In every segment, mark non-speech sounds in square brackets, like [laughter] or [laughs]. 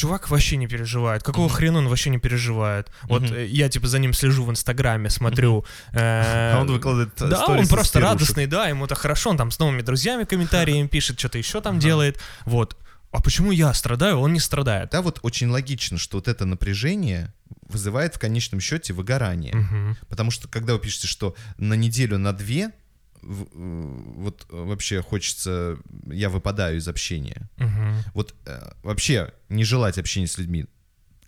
чувак вообще не переживает. Какого Мгм. хрена он вообще не переживает? Вот э, я типа за ним слежу в Инстаграме, смотрю. э, А он выкладывает Да, сторис он просто радостный, да, ему это хорошо, он там с новыми друзьями комментариями пишет, что-то еще там делает. Вот. А почему я страдаю, он не страдает? Да, вот очень логично, что вот это напряжение вызывает в конечном счете выгорание. Потому что когда вы пишете, что на неделю, на две, э, вот э, вообще хочется, я выпадаю из общения. Мгм. Вот э, вообще не желать общения с людьми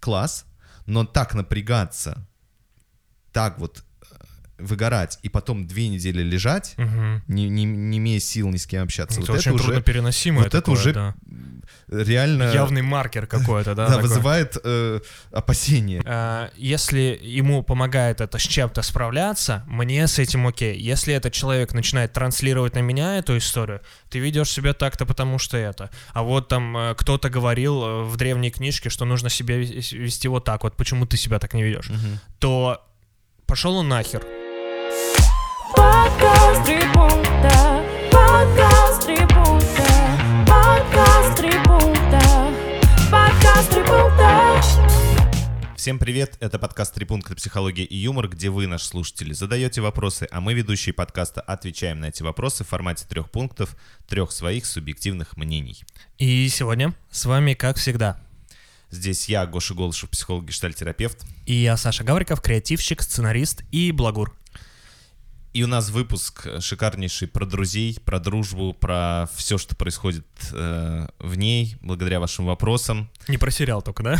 класс, но так напрягаться, так вот э, выгорать и потом две недели лежать, Мгм. не, не, не имея сил ни с кем общаться, Это вот очень это уже труднопереносимое вот это такое, уже да. реально Явный маркер какой-то, да? [laughs] да, такой. вызывает э, опасения. Э, Если ему помогает это с чем-то справляться, мне с этим окей. Если этот человек начинает транслировать на меня эту историю, ты ведешь себя так-то, потому что это. А вот там э, кто-то говорил э, в древней книжке, что нужно себя вес- вести вот так вот, почему ты себя так не ведешь, Мгм. то пошел он нахер. Подкаст три пункта. Подкаст три пункта. Подкаст три пункта. Подкаст три пункта. Всем привет, это подкаст «Три пункта психология и юмор», где вы, наши слушатели, задаете вопросы, а мы, ведущие подкаста, отвечаем на эти вопросы в формате трех пунктов, трех своих субъективных мнений. И сегодня с вами, как всегда, Здесь я, Гоша Голышев, психолог, гештальтерапевт, и я, Саша Гавриков, креативщик, сценарист и благур. И у нас выпуск шикарнейший про друзей, про дружбу, про все, что происходит э, в ней, благодаря вашим вопросам. Не про сериал только, да?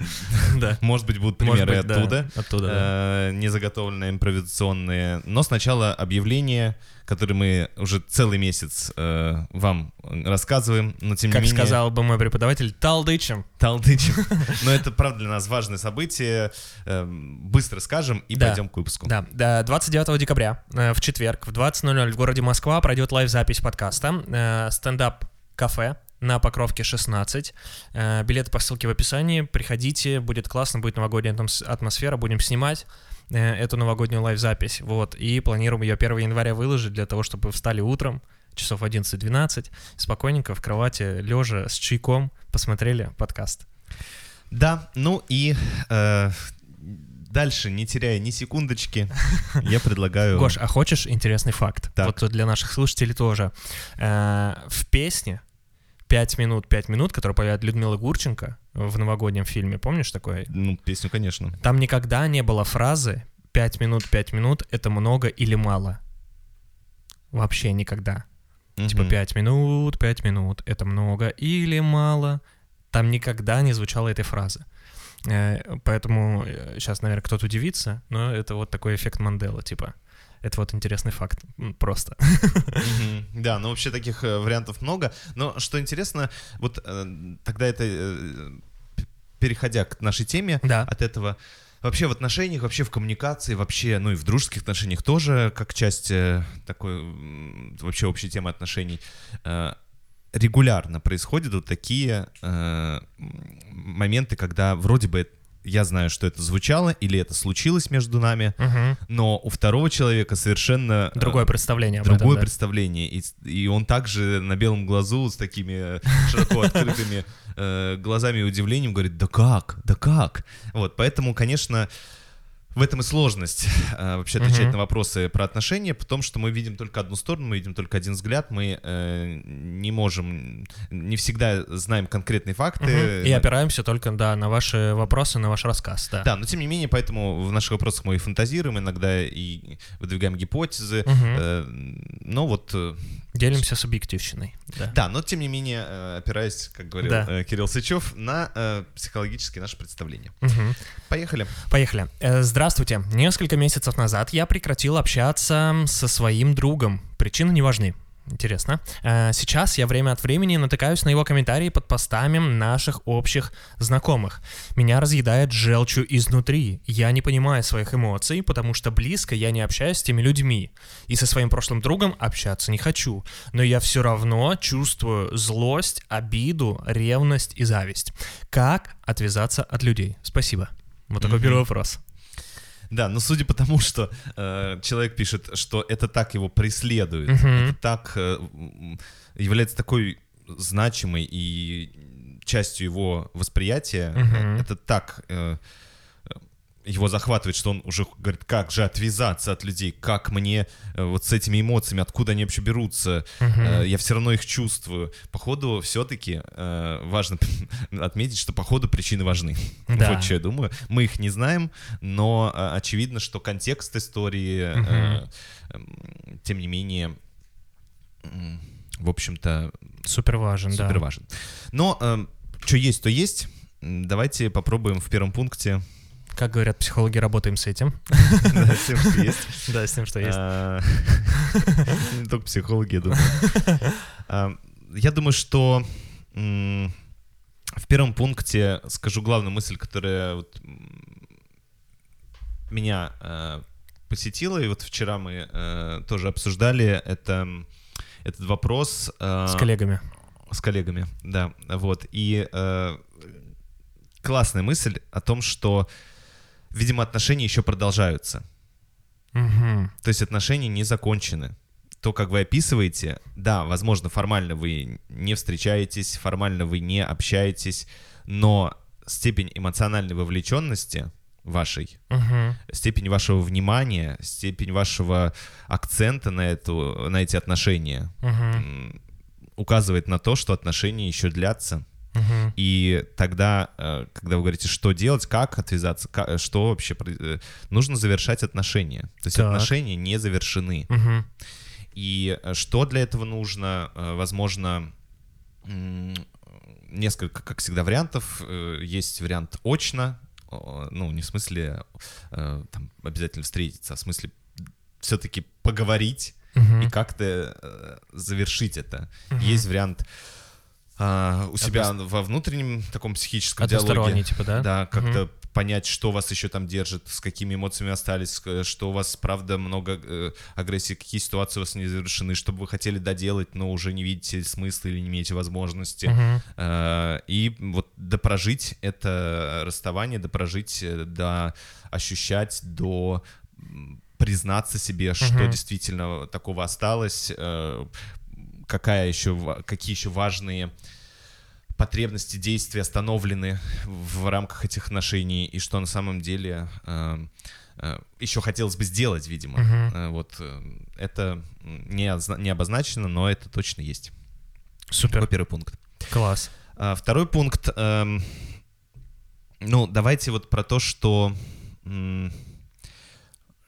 [laughs] Да. Может быть, будут примеры оттуда. Оттуда, да. э, незаготовленные, импровизационные. Но сначала объявление, которое мы уже целый месяц э, вам рассказываем, но тем Как не менее... сказал бы мой преподаватель, талдычем. Талдычим. [laughs] Но это, правда, для нас важное событие. Э, Быстро скажем и Да. пойдем к выпуску. Да, да, 29 декабря э, в четверг в 20.00 в городе Москва пройдет лайв-запись подкаста э, «Стендап-кафе» на Покровке 16. Э, Билеты по ссылке в описании. Приходите, будет классно, будет новогодняя атмос- атмосфера, будем снимать эту новогоднюю лайв-запись. Вот, и планируем ее 1 января выложить для того, чтобы встали утром, часов 11-12, спокойненько в кровати, лежа с чайком, посмотрели подкаст. Да, ну и э, дальше, не теряя ни секундочки, [laughs] я предлагаю... Гош, а хочешь интересный факт? Так. Вот для наших слушателей тоже. Э, В песне 5 минут, 5 минут, которую поет Людмила Гурченко в новогоднем фильме, помнишь такой? Ну, песню, конечно. Там никогда не было фразы 5 минут, 5 минут, это много или мало. Вообще никогда. Типа Мгм. 5 минут, 5 минут, это много или мало. Там никогда не звучало этой фразы. Э, Поэтому сейчас, наверное, кто-то удивится, но это вот такой эффект Мандела, типа. Это вот интересный факт, просто. Да, ну вообще таких э, вариантов много. Но что интересно, вот э, тогда это, э, переходя к нашей теме Да. от этого, вообще в отношениях, вообще в коммуникации, вообще, ну и в дружеских отношениях тоже, как часть такой вообще общей темы отношений, регулярно происходят вот такие э, моменты, когда вроде бы я знаю, что это звучало или это случилось между нами, Мгм. но у второго человека совершенно э, Другое представление другое этом, да. представление. И, и он также на белом глазу с такими э, широко открытыми э, глазами и удивлением говорит, да как, да как. Вот, поэтому, конечно, в этом и сложность [laughs] э, вообще отвечать Мгм. на вопросы про отношения, потому что мы видим только одну сторону, мы видим только один взгляд, мы э, не можем, не всегда знаем конкретные факты. Мгм. И опираемся только, да, на ваши вопросы, на ваш рассказ, да. Да, но тем не менее, поэтому в наших вопросах мы и фантазируем, иногда и выдвигаем гипотезы. Мгм. э, но вот э, Делимся субъективщиной, да. Да, но тем не менее, э, опираясь, как говорил Да. э, Кирилл Сычев, на э, психологические наши представления. Мгм. Поехали. Поехали. Здравствуйте. Несколько месяцев назад я прекратил общаться со своим другом. Причины не важны. Интересно. Э, Сейчас я время от времени натыкаюсь на его комментарии под постами наших общих знакомых. Меня разъедает желчью изнутри. Я не понимаю своих эмоций, потому что близко я не общаюсь с теми людьми. И со своим прошлым другом общаться не хочу. Но я все равно чувствую злость, обиду, ревность и зависть. Как отвязаться от людей? Спасибо. Вот такой Мгм. первый вопрос. Да, но судя по тому, что э, человек пишет, что это так его преследует, Мгм. это так э, является такой значимой и частью его восприятия. Мгм. Это так э, его захватывает, что он уже говорит, как же отвязаться от людей, как мне э, вот с этими эмоциями, откуда они вообще берутся. Э, я все равно их чувствую. Походу, все-таки важно [laughs] отметить, что походу причины важны. Да. Вот что я думаю. Мы их не знаем, но э, очевидно, что контекст истории, э, м, тем не менее, в общем-то, Супер важен, да. супер важен. Но что есть, то есть. Давайте попробуем в первом пункте. Как говорят психологи, работаем с этим. [laughs] Да, с тем, что есть. [laughs] Да, с тем, что есть. А, [laughs] Не только психологи, я думаю. А, Я думаю, что в первом пункте скажу главную мысль, которая меня э, посетила, и вот вчера мы тоже обсуждали это, этот вопрос. С коллегами. с коллегами, да, вот. И классная мысль о том, что, видимо, отношения еще продолжаются. Мгм. То есть отношения не закончены. То, как вы описываете, да, возможно, формально вы не встречаетесь, формально вы не общаетесь, но степень эмоциональной вовлеченности вашей, Мгм. степень вашего внимания, степень вашего акцента на, эту, на эти отношения м, указывает на то, что отношения еще длятся. Мгм. И тогда, э, когда вы говорите, что делать, как отвязаться, ка- э, что вообще, э, нужно завершать отношения. То есть Так. отношения не завершены. Мгм. И что для этого нужно? Возможно, несколько, как всегда, вариантов. Есть вариант очно, ну, не в смысле там, обязательно встретиться, а в смысле все-таки поговорить Мгм. и как-то завершить это. Мгм. Есть вариант а, у себя Одност- во внутреннем таком психическом диалоге. Типа, да? Да, как-то Мгм. понять, что вас еще там держит, с какими эмоциями остались, что у вас, правда, много э, агрессии, какие ситуации у вас не завершены, что бы вы хотели доделать, но уже не видите смысла или не имеете возможности. Мгм. Э, И вот допрожить это расставание, допрожить, э, до ощущать, до признаться себе, что действительно такого осталось, э, какая еще, какие еще важные потребности, действия остановлены в рамках этих отношений, и что на самом деле э, э, еще хотелось бы сделать, видимо. Э, Вот это не, не обозначено, но это точно есть. Супер. Такой первый пункт. Класс. А, Второй пункт. эм, ну, давайте вот про то, что...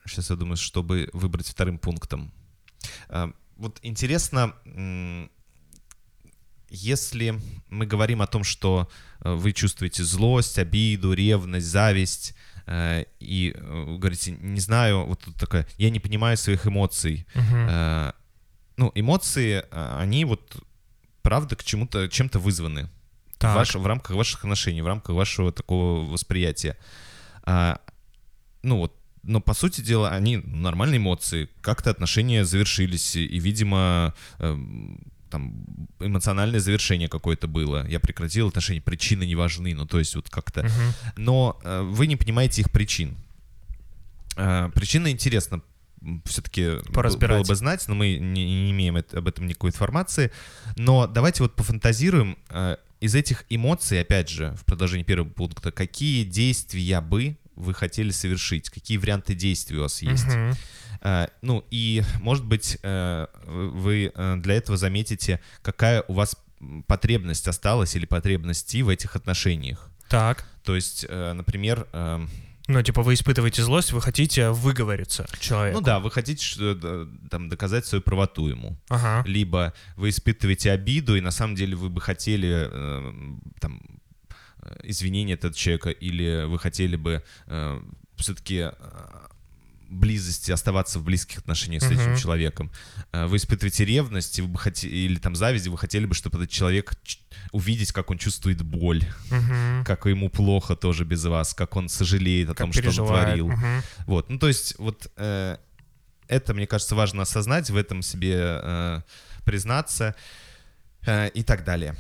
сейчас я думаю, чтобы выбрать вторым пунктом. А, вот интересно, если мы говорим о том, что э, вы чувствуете злость, обиду, ревность, зависть, э, и э, говорите, не знаю, вот тут такая, я не понимаю своих эмоций. Э, ну, эмоции, они вот правда к чему-то, чем-то вызваны в, Так. ваш- в рамках ваших отношений, в рамках вашего такого восприятия. А, ну вот, но по сути дела они нормальные эмоции, как-то отношения завершились, и, видимо, эм, там эмоциональное завершение какое-то было. Я прекратил отношения, причины не важны, ну то есть вот как-то Мгм. но э, вы не понимаете их причин. Э, причины интересно все-таки было бы знать, но мы не, не имеем это- об этом никакой информации. Но давайте вот пофантазируем э, из этих эмоций, опять же, в продолжении первого пункта, какие действия бы вы хотели совершить, какие варианты действий у вас есть. Э, Ну и, может быть, э, вы э, для этого заметите, какая у вас потребность осталась или потребности в этих отношениях. Так. То есть, например, Ну, типа, вы испытываете злость, вы хотите выговориться человеку. ну да, вы хотите там доказать свою правоту ему. Ага. Либо вы испытываете обиду, и на самом деле вы бы хотели там извинения от этого человека, или вы хотели бы все-таки близости, оставаться в близких отношениях с этим Мгм. человеком. Э, Вы испытываете ревность, вы бы хотели, или там зависть, вы хотели бы, чтобы этот человек увидеть, как он чувствует боль, Мгм. как ему плохо тоже без вас, как он сожалеет о Как том, что он переживает. творил. Мгм. Вот, ну то есть вот э, это, мне кажется, важно осознать, в этом себе э, признаться э, и так далее.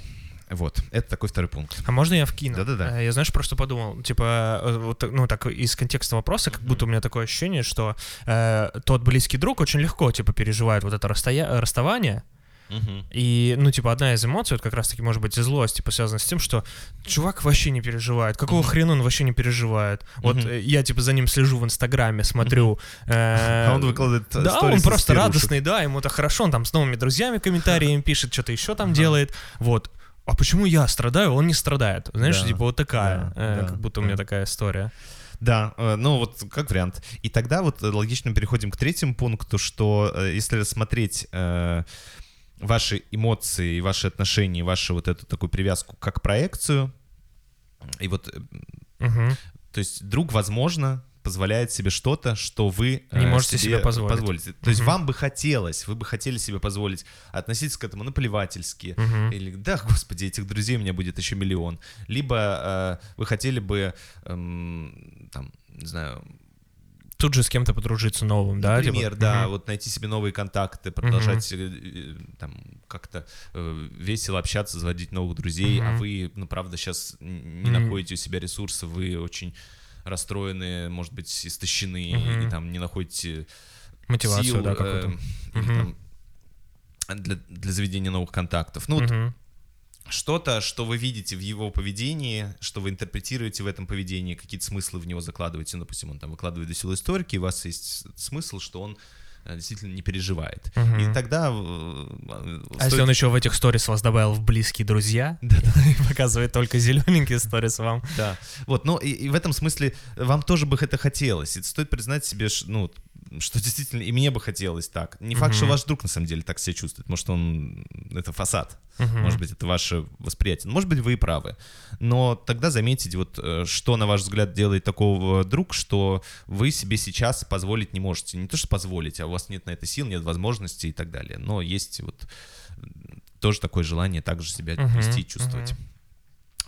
Вот, это такой второй пункт. А можно я вкину? Да-да-да. Э, Я, знаешь, просто подумал, типа, э, вот, ну, так, из контекста вопроса, как будто у меня такое ощущение, что э, тот близкий друг очень легко, типа, переживает вот это расстоя- расставание, Мгм. И, ну, типа, одна из эмоций, вот как раз-таки, может быть, и злость, типа, связана с тем, что чувак вообще не переживает. Какого хрена он вообще не переживает? Вот э, я, типа, за ним слежу в Инстаграме, смотрю. [laughs] А он выкладывает Да, он просто радостный, да, ему-то хорошо, он там с новыми друзьями комментариями пишет, что-то еще там делает. Вот. А почему я страдаю, он не страдает? Знаешь, Да, типа вот такая, да, э, да, как будто у да. меня такая история. Да, э, ну вот как вариант. И тогда вот э, логично переходим к третьему пункту, что э, если рассмотреть э, ваши эмоции, ваши отношения, вашу вот эту такую привязку как проекцию, и вот, Мгм. то есть друг, возможно, позволяет себе что-то, что вы э, Не можете себе позволить. То есть Мгм. вам бы хотелось, вы бы хотели себе позволить относиться к этому наплевательски, Мгм. или да, господи, этих друзей у меня будет еще миллион. Либо э, вы хотели бы, эм, там, не знаю, Тут же с кем-то подружиться новым, да? типа? например, да, Мгм. вот найти себе новые контакты, продолжать э, э, там как-то э, весело общаться, заводить новых друзей, а Мгм. вы, ну, правда, сейчас не Мгм. находите у себя ресурсы, вы очень расстроены, может быть, истощены, Мгм. и там не находите Мотивацию, сил, да, э, какую-то. Мгм. там для, для заведения новых контактов. Ну, вот Мгм. что-то, что вы видите в его поведении, что вы интерпретируете в этом поведении, какие-то смыслы в него закладываете. Ну, допустим, он там выкладывает веселые историки, и у вас есть смысл, что он э, действительно не переживает. Мгм. И тогда... э, А если он еще в этих сторис вас добавил в близкие друзья, [laughs] и показывает только зелененькие сторис вам. Да. Вот, ну и, и в этом смысле вам тоже бы это хотелось. И стоит признать себе, ну, что действительно и мне бы хотелось так. Не факт, что Мгм. ваш друг на самом деле так себя чувствует. Может, он это фасад. Мгм. Может быть, это ваше восприятие. Может быть, вы и правы. Но тогда заметить, вот, э, что, на ваш взгляд, делает такого друг, что вы себе сейчас позволить не можете. Не то, что позволить, а у вас нет на это сил, нет возможности и так далее. Но есть вот тоже такое желание также себя Мгм, вести и чувствовать. мгм.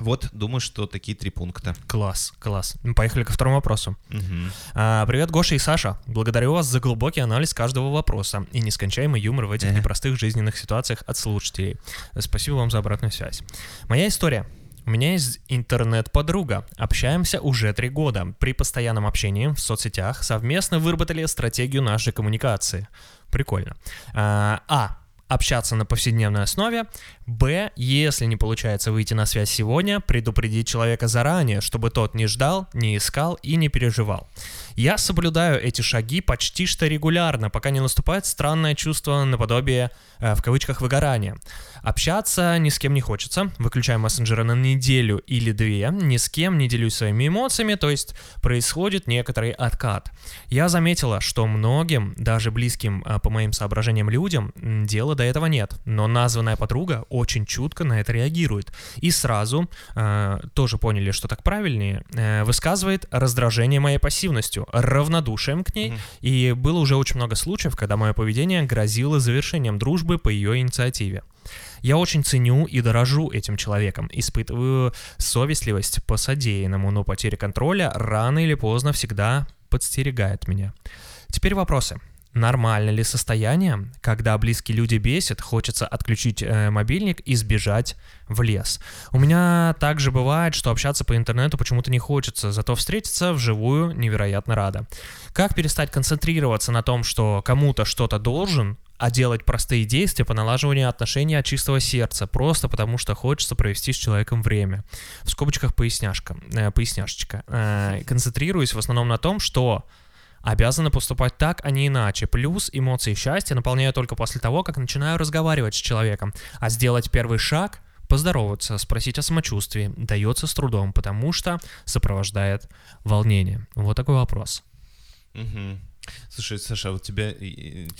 Вот, думаю, что такие три пункта. Класс, класс. Ну, Поехали ко второму вопросу. Мгм. А, Привет, Гоша и Саша. Благодарю вас за глубокий анализ каждого вопроса и нескончаемый юмор в этих Ага. непростых жизненных ситуациях от слушателей. Спасибо вам за обратную связь. Моя история. У меня есть интернет-подруга. Общаемся уже три года. При постоянном общении в соцсетях совместно выработали стратегию нашей коммуникации. Прикольно. А. а общаться на повседневной основе. Б. Если не получается выйти на связь сегодня, предупредить человека заранее, чтобы тот не ждал, не искал и не переживал. Я соблюдаю эти шаги почти что регулярно, пока не наступает странное чувство наподобие, э, в кавычках, выгорания. Общаться ни с кем не хочется, выключаю мессенджеры на неделю или две, ни с кем не делюсь своими эмоциями, то есть происходит некоторый откат. Я заметила, что многим, даже близким э, по моим соображениям людям, м, дела до этого нет, но названная подруга очень чутко на это реагирует и сразу, э, тоже поняли, что так правильнее, э, высказывает раздражение моей пассивностью, равнодушием к ней, Мгм. и было уже очень много случаев, когда мое поведение грозило завершением дружбы по ее инициативе. Я очень ценю и дорожу этим человеком, испытываю совестливость по содеянному, но потеря контроля рано или поздно всегда подстерегает меня. Теперь вопросы. Нормально ли состояние, когда близкие люди бесят, хочется отключить э, мобильник и сбежать в лес? У меня также бывает, что общаться по интернету почему-то не хочется, зато встретиться вживую невероятно рада. Как перестать концентрироваться на том, что кому-то что-то должен, а делать простые действия по налаживанию отношений от чистого сердца, просто потому что хочется провести с человеком время. В скобочках поясняшка, э, поясняшечка. Э, концентрируюсь в основном на том, что обязаны поступать так, а не иначе. Плюс эмоции счастья наполняю только после того, как начинаю разговаривать с человеком. А сделать первый шаг поздороваться, спросить о самочувствии дается с трудом, потому что сопровождает волнение. Вот такой вопрос. Мгм. Слушай, Саша, а вот тебя...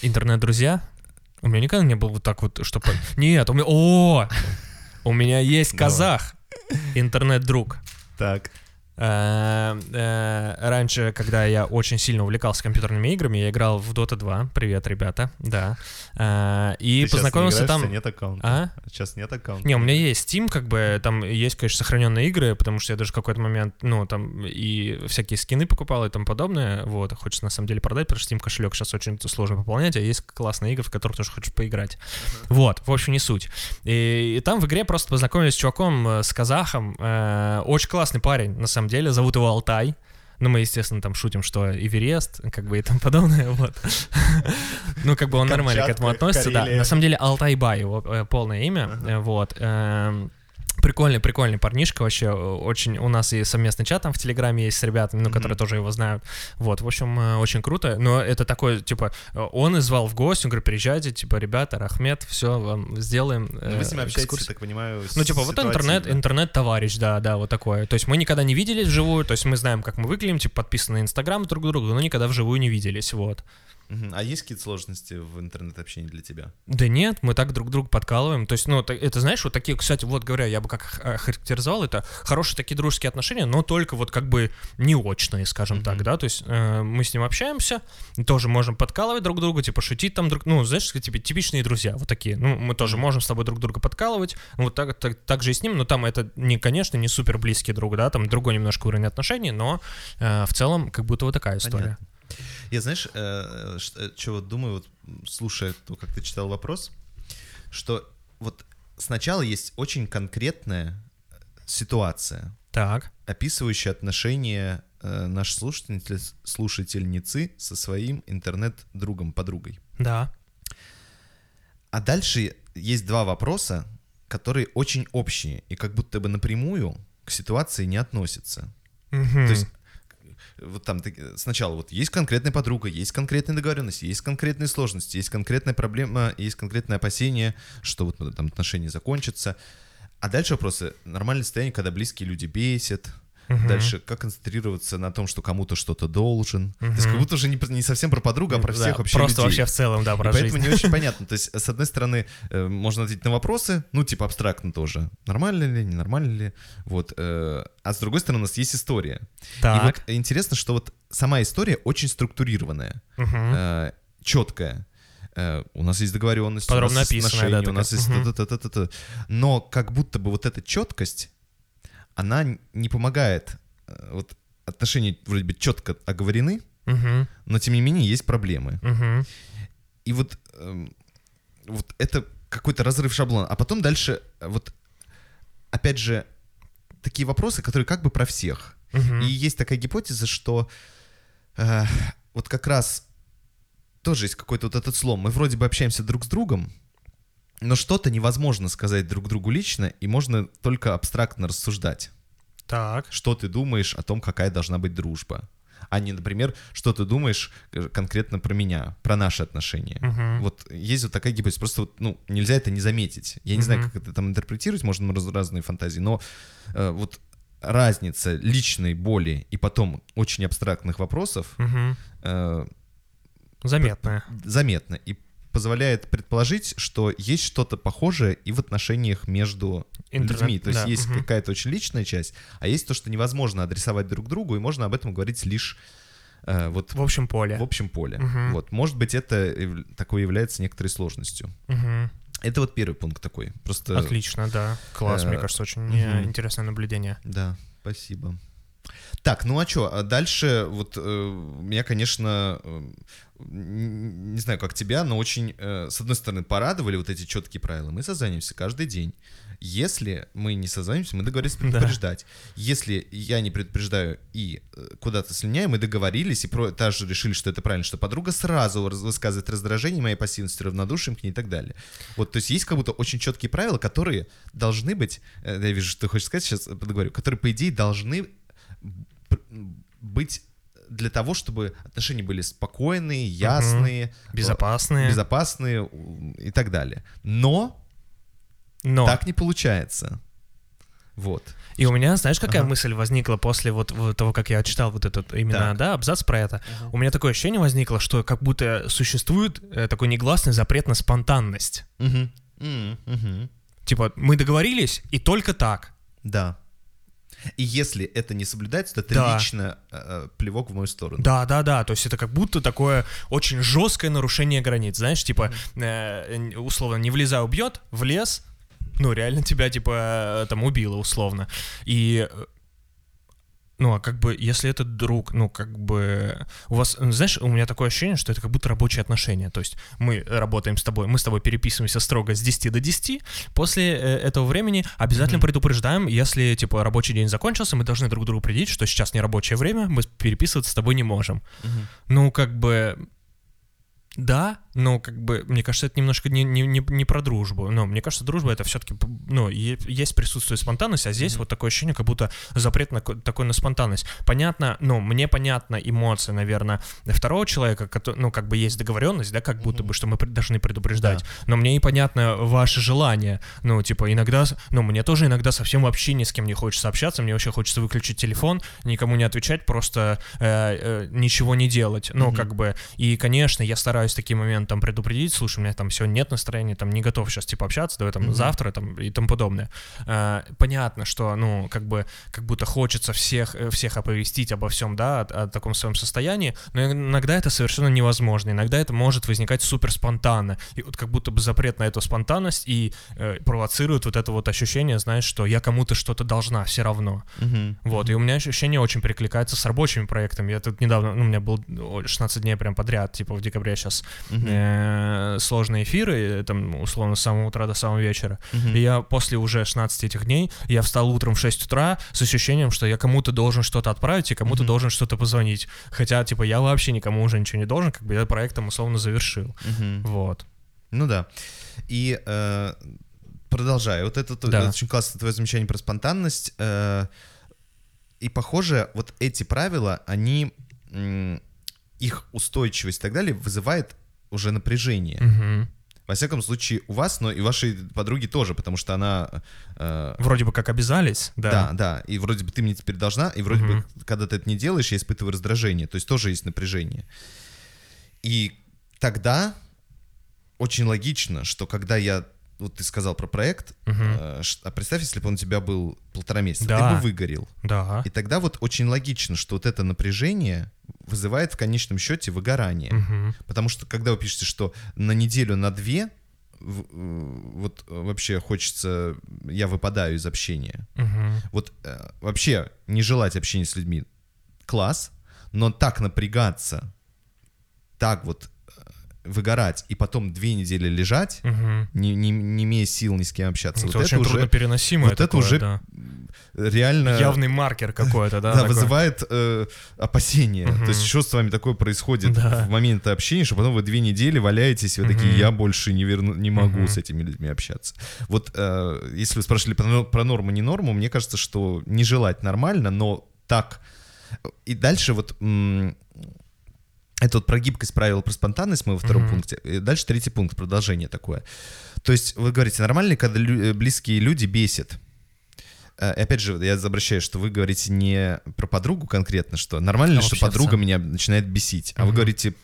Интернет-друзья? У меня никогда не было вот так вот, что... по- Нет, у меня... О! У меня есть казах. Интернет-друг. Так. Э, э, Раньше, когда я очень сильно увлекался компьютерными играми, я играл в Dota 2. Привет, ребята. Да. Э, И Ты не познакомился у там... нет аккаунта? А? Сейчас нет аккаунта? Не, у меня есть Steam, как бы, там есть, конечно, сохраненные игры, потому что я даже в какой-то момент, ну, там и всякие скины покупал и тому подобное, вот, хочется на самом деле продать, потому что Steam кошелек сейчас очень сложно пополнять, а есть классные игры, в которых тоже хочешь поиграть. Вот, в общем, не суть. И, и там в игре просто познакомились с чуваком, э, с казахом, очень классный парень, на самом деле, зовут его Алтай, Ну, мы, естественно, там шутим, что Эверест, как бы и тому подобное, [laughs] вот. Ну, как бы он нормально к этому относится, да. На самом деле Алтайбай его э, полное имя, э, вот. Прикольный, прикольный парнишка вообще, э, очень, у нас и совместный чат там в Телеграме есть с ребятами, ну, которые тоже его знают, вот, в общем, э, очень круто, но это такой, типа, э, он и звал в гости, он говорит, приезжайте, типа, ребята, Рахмет, все, вам сделаем Ну, Вы с ним э, общаетесь, экскурсию». так понимаю, Ну, типа, вот интернет, интернет-товарищ, да, да, вот такое. То есть мы никогда не виделись вживую, то есть мы знаем, как мы выглядим, типа, подписаны на Инстаграм друг к другу, но никогда вживую не виделись, вот. А есть какие-то сложности в интернет-общении для тебя? Да нет, мы так друг друга подкалываем. То есть, ну, это, знаешь, вот такие, кстати, вот говоря, я бы как э, характеризовал это, хорошие такие дружеские отношения, но только вот как бы не очные, скажем так, да, то есть э, мы с ним общаемся, тоже можем подкалывать друг другу, типа шутить там друг, ну, знаешь, типа типичные друзья, вот такие, ну, мы тоже можем с тобой друг друга подкалывать, вот так, так, так же и с ним, но там это, не, конечно, не супер близкий друг, да, там другой немножко уровень отношений, но э, в целом как будто вот такая история. Понятно. Я, знаешь, что вот думаю, вот слушая то, как ты читал вопрос, что вот сначала есть очень конкретная ситуация, Так, описывающая отношения э, нашей слушательницы, слушательницы со своим интернет-другом, подругой. да, А дальше есть два вопроса, которые очень общие и как будто бы напрямую к ситуации не относятся. Мгм. То есть вот там сначала вот есть конкретная подруга, есть конкретные договоренности, есть конкретные сложности, есть конкретная проблема, есть конкретное опасение, что вот там отношения закончатся. А дальше вопросы. Нормальное состояние, когда близкие люди бесят. Мгм. Дальше, как концентрироваться на том, что кому-то что-то должен. То есть как будто уже не, не совсем про подругу, а про Да, всех вообще Просто людей. вообще в целом, да, И про поэтому жизнь. не очень [laughs] понятно. То есть, с одной стороны, э, можно ответить на вопросы, ну, типа абстрактно тоже. Нормально ли, ненормально ли. Вот. э, А с другой стороны, у нас есть история. И Так. вот интересно, что вот сама история очень структурированная, Мгм. четкая. Э, У нас есть договоренность, Подробно у нас есть описанная, да, отношения, у нас есть та-та-та-та-та. Но как будто бы вот эта четкость, она не помогает. Э, Вот отношения вроде бы четко оговорены, Мгм. но тем не менее есть проблемы. Мгм. И вот, эм, вот это какой-то разрыв шаблона. А потом дальше, э, вот, опять же, такие вопросы, которые как бы про всех. Мгм. И есть такая гипотеза, что э, вот как раз тоже есть какой-то вот этот слом. Мы вроде бы общаемся друг с другом, но что-то невозможно сказать друг другу лично, и можно только абстрактно рассуждать. Так. Что ты думаешь о том, какая должна быть дружба? А не, например, что ты думаешь конкретно про меня, про наши отношения. Мгм. Вот есть вот такая гипотеза, просто вот, ну, нельзя это не заметить. Я не знаю, как это там интерпретировать, можно раз- разные фантазии, но э, вот разница личной боли и потом очень абстрактных вопросов Мгм. э, Заметная. заметна и позволяет предположить, что есть что-то похожее и в отношениях между Интернет, людьми. То есть да, есть мгм. какая-то очень личная часть, а есть то, что невозможно адресовать друг другу, и можно об этом говорить лишь э, вот В общем поле. в общем поле. Мгм. Вот, может быть, это такое является некоторой сложностью. Мгм. Это вот первый пункт такой. Просто. Отлично, да. Класс, э, мне кажется, очень мгм. интересное наблюдение. Да, спасибо. Так, ну а что? Дальше вот э, меня, конечно, э, не знаю, как тебя, но очень, э, с одной стороны, порадовали вот эти четкие правила. Мы созваниваемся каждый день. Если мы не созваниваемся, мы договорились Да. предупреждать. Если я не предупреждаю и э, куда-то слиняю, мы договорились и про, даже решили, что это правильно, что подруга сразу раз- высказывает раздражение моей пассивности, равнодушием к ней и так далее. Вот, то есть есть как будто очень четкие правила, которые должны быть, э, я вижу, что ты хочешь сказать, сейчас договорю, которые, по идее, должны быть для того, чтобы отношения были спокойные, ясные, Безопасные. э, безопасные у- и так далее. Но Но. так не получается. Вот. И у меня, знаешь, какая Ага. мысль возникла после вот, вот того, как я читал вот этот именно, Так. да, абзац про это? У меня такое ощущение возникло, что как будто существует э, такой негласный запрет на спонтанность. М, мгм. Типа, мы договорились, и только так. Да. И если это не соблюдается, то это Да. лично э, э, плевок в мою сторону. Да, да, да. То есть это как будто такое очень жесткое нарушение границ. Знаешь, типа, э, условно, не влезай, убьет, влез, ну, реально тебя, типа, э, там убило, условно. И э, ну, а как бы, если этот друг, ну, как бы, у вас, знаешь, у меня такое ощущение, что это как будто рабочие отношения, то есть мы работаем с тобой, мы с тобой переписываемся строго с 10 до 10, после э, этого времени обязательно Мгм. предупреждаем, если, типа, рабочий день закончился, мы должны друг другу предъявить, что сейчас не рабочее время, мы переписываться с тобой не можем. Мгм. Ну, как бы, да, но как бы, мне кажется, это немножко не, не, не, не про дружбу. Но мне кажется, дружба это все-таки, ну, есть присутствие спонтанности, а здесь Мгм. вот такое ощущение, как будто запрет на ко- такой на спонтанность. Понятно, ну, мне понятна эмоция, наверное, второго человека, кото- ну, как бы есть договоренность, да, как будто Мгм. бы, что мы должны предупреждать. Да. Но мне непонятно ваше желание. Ну, типа, иногда, ну, мне тоже иногда совсем вообще ни с кем не хочется общаться, мне вообще хочется выключить телефон, никому не отвечать, просто э, э, ничего не делать. Ну, Мгм. как бы, и, конечно, я стараюсь в такие моменты там предупредить, слушай, у меня там все нет настроения, там не готов сейчас, типа, общаться, давай там Мгм. завтра, там, и тому подобное. Э, понятно, что, ну, как бы, как будто хочется всех, э, всех оповестить обо всем, да, о, о таком своем состоянии, но иногда это совершенно невозможно, иногда это может возникать супер спонтанно, и вот как будто бы запрет на эту спонтанность и э, провоцирует вот это вот ощущение, знаешь, что я кому-то что-то должна все равно. Мгм. Вот, и у меня ощущение очень перекликается с рабочими проектами. Я тут недавно, ну, у меня был о, 16 дней прям подряд, типа в декабре сейчас Мгм. сложные эфиры, э, там, условно, с самого утра до самого вечера. Мгм. И я после уже 16 этих дней, я встал утром в 6 утра с ощущением, что я кому-то должен что-то отправить и кому-то Мгм. должен что-то позвонить. Хотя, типа, я вообще никому уже ничего не должен, как бы я проект там условно завершил. Мгм. Вот. Ну да. И э, продолжая, вот это, то- Да. это очень классное твое замечание про спонтанность. э, и похоже, вот эти правила, они их устойчивость и так далее вызывает уже напряжение. Мгм. Во всяком случае, у вас, но и вашей подруги тоже, потому что она... э, Вроде бы как обязались, да. да, да, и вроде бы ты мне теперь должна, и вроде Мгм. бы, когда ты это не делаешь, я испытываю раздражение, то есть тоже есть напряжение. И тогда очень логично, что когда я, вот ты сказал про проект, Мгм. э, а представь, если бы он у тебя был полтора месяца, Да. ты бы выгорел. Да. И тогда вот очень логично, что вот это напряжение вызывает в конечном счете выгорание. Мгм. Потому что когда вы пишете, что на неделю, на две, э, вот э, вообще хочется, я выпадаю из общения. Мгм. Вот э, вообще не желать общения с людьми класс, но так напрягаться, так вот выгорать и потом две недели лежать, Мгм. не, не, не имея сил ни с кем общаться, Это вот очень это уже трудно переносимое вот это такое, уже да. реально Явный маркер какой-то, да? [laughs] да, такой? вызывает э, опасения. То есть что с вами такое происходит Да. в момент общения, что потом вы две недели валяетесь, и вы такие, я больше не верну, не могу с этими людьми общаться. Вот э, если вы спрашивали про, нор- про норму, не норму, мне кажется, что не желать нормально, но так. И дальше вот это вот про гибкость правил, про спонтанность мы во втором Мгм. пункте. И дальше третий пункт, продолжение такое. То есть вы говорите, нормально, когда лю- э, близкие люди бесят? Э, И опять же, я обращаюсь, что вы говорите не про подругу конкретно, что нормально ли, А что подруга меня начинает бесить, а вы говорите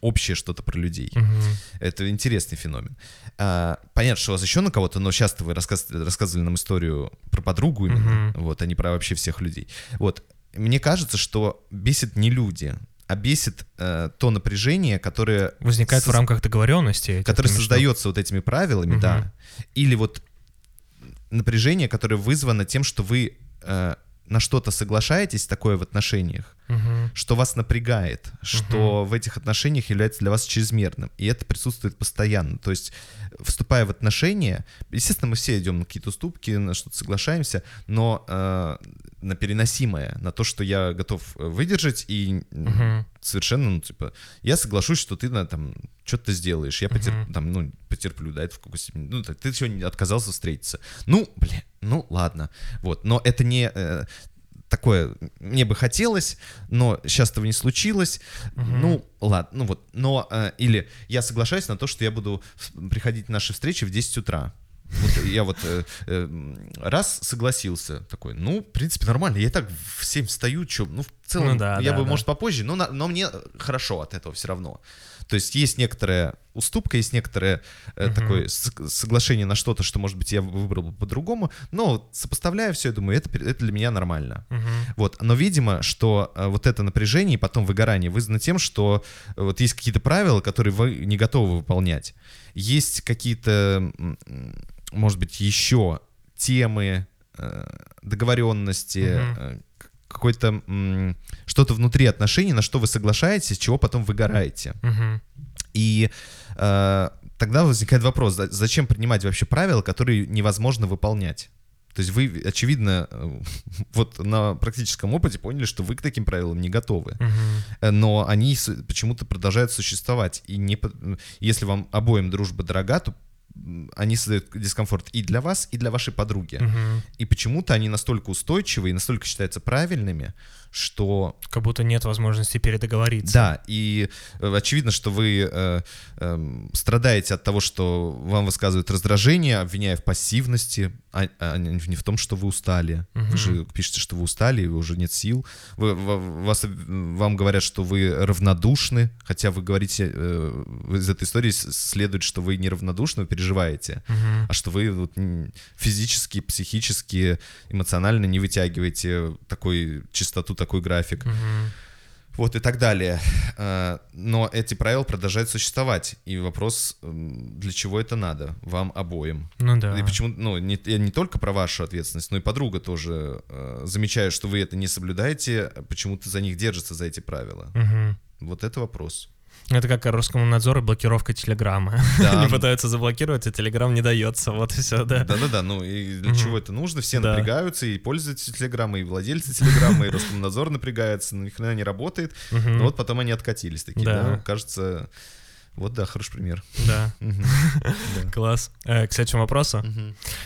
общее что-то про людей. Мгм. Это интересный феномен. А, понятно, что у вас еще на кого-то, но часто вы рассказывали, рассказывали нам историю про подругу именно, Мгм. вот, а не про вообще всех людей. Вот, мне кажется, что бесит не люди, а бесит э, то напряжение, которое Возникает в соз- рамках договоренности. конечно. создается вот этими правилами, Мгм. да, или вот напряжение, которое вызвано тем, что вы э, на что-то соглашаетесь такое в отношениях, Мгм. что вас напрягает, что в этих отношениях является для вас чрезмерным, и это присутствует постоянно. То есть, вступая в отношения, естественно, мы все идем на какие-то уступки, на что-то соглашаемся, но э, на переносимое, на то, что я готов э, выдержать и Мгм. Совершенно, ну, типа, я соглашусь, что ты, на, там, что-то сделаешь, я потер- Мгм. там, ну, потерплю, да, это в какой степени, ну, так, ты сегодня отказался встретиться. Ну, блин, ну, ладно, вот, но это не э, такое, мне бы хотелось, но сейчас этого не случилось, Мгм. ну, ладно, ну вот, но, э, или я соглашаюсь на то, что я буду приходить на наши встречи в 10 утра, вот я вот э, э, раз согласился такой, ну, в принципе, нормально, я и так в 7 встаю, что, ну, в целом, Ну да, я да, бы, да. может, попозже, но, на- но мне хорошо от этого все равно. То есть есть некоторая уступка, есть некоторое э, Мгм. такое соглашение на что-то, что, может быть, я выбрал бы по-другому, но сопоставляя все, я думаю, это, это для меня нормально. Мгм. Вот, но видимо, что э, вот это напряжение и потом выгорание вызвано тем, что э, вот есть какие-то правила, которые вы не готовы выполнять. Есть какие-то, м, может быть, еще темы, э, договоренности, Мгм. э, какой-то что-то внутри отношений, на что вы соглашаетесь, чего потом выгораете. Мгм. И э, тогда возникает вопрос, за- зачем принимать вообще правила, которые невозможно выполнять? То есть вы, очевидно, э, [laughs] вот на практическом опыте поняли, что вы к таким правилам не готовы. Э, но они почему-то продолжают существовать. И не, если вам обоим дружба дорога, то они создают дискомфорт и для вас, и для вашей подруги. Мгм. И почему-то они настолько устойчивы и настолько считаются правильными, что Как будто нет возможности передоговориться. да, и э, очевидно, что вы э, эм, страдаете от того, что вам высказывают раздражение, обвиняя в пассивности, а, а не в том, что вы устали. Вы Мгм. же пишете, что вы устали, и уже нет сил. Вы, ва- вас, э, вам говорят, что вы равнодушны, хотя вы говорите, э, из этой истории следует, что вы не равнодушны, вы переживаете, Мгм. а что вы вот физически, психически, эмоционально не вытягиваете такой чистоту, такой график. Мгм. Вот и так далее. Э, Но эти правила продолжают существовать. И вопрос, м, для чего это надо? Вам обоим. Ну да. И почему, ну, не, я не только про вашу ответственность, но и подруга тоже э, замечает, что вы это не соблюдаете, а почему-то за них держится за эти правила. Мгм. Вот это вопрос. Это как Роскомнадзор и блокировка Телеграма. Да. [laughs] Они пытаются заблокировать, а Телеграм не дается. Вот и все, да. Да-да-да, ну и для Мгм. чего это нужно? Все Да. напрягаются, и пользователи Телеграма, и владельцы Телеграма, и Роскомнадзор напрягается, но ни хрена не работает. Мгм. Но вот потом они откатились такие, Да. да, кажется... Вот да, хороший пример. [laughs] [laughs] Да, класс. Э, К следующему вопросу.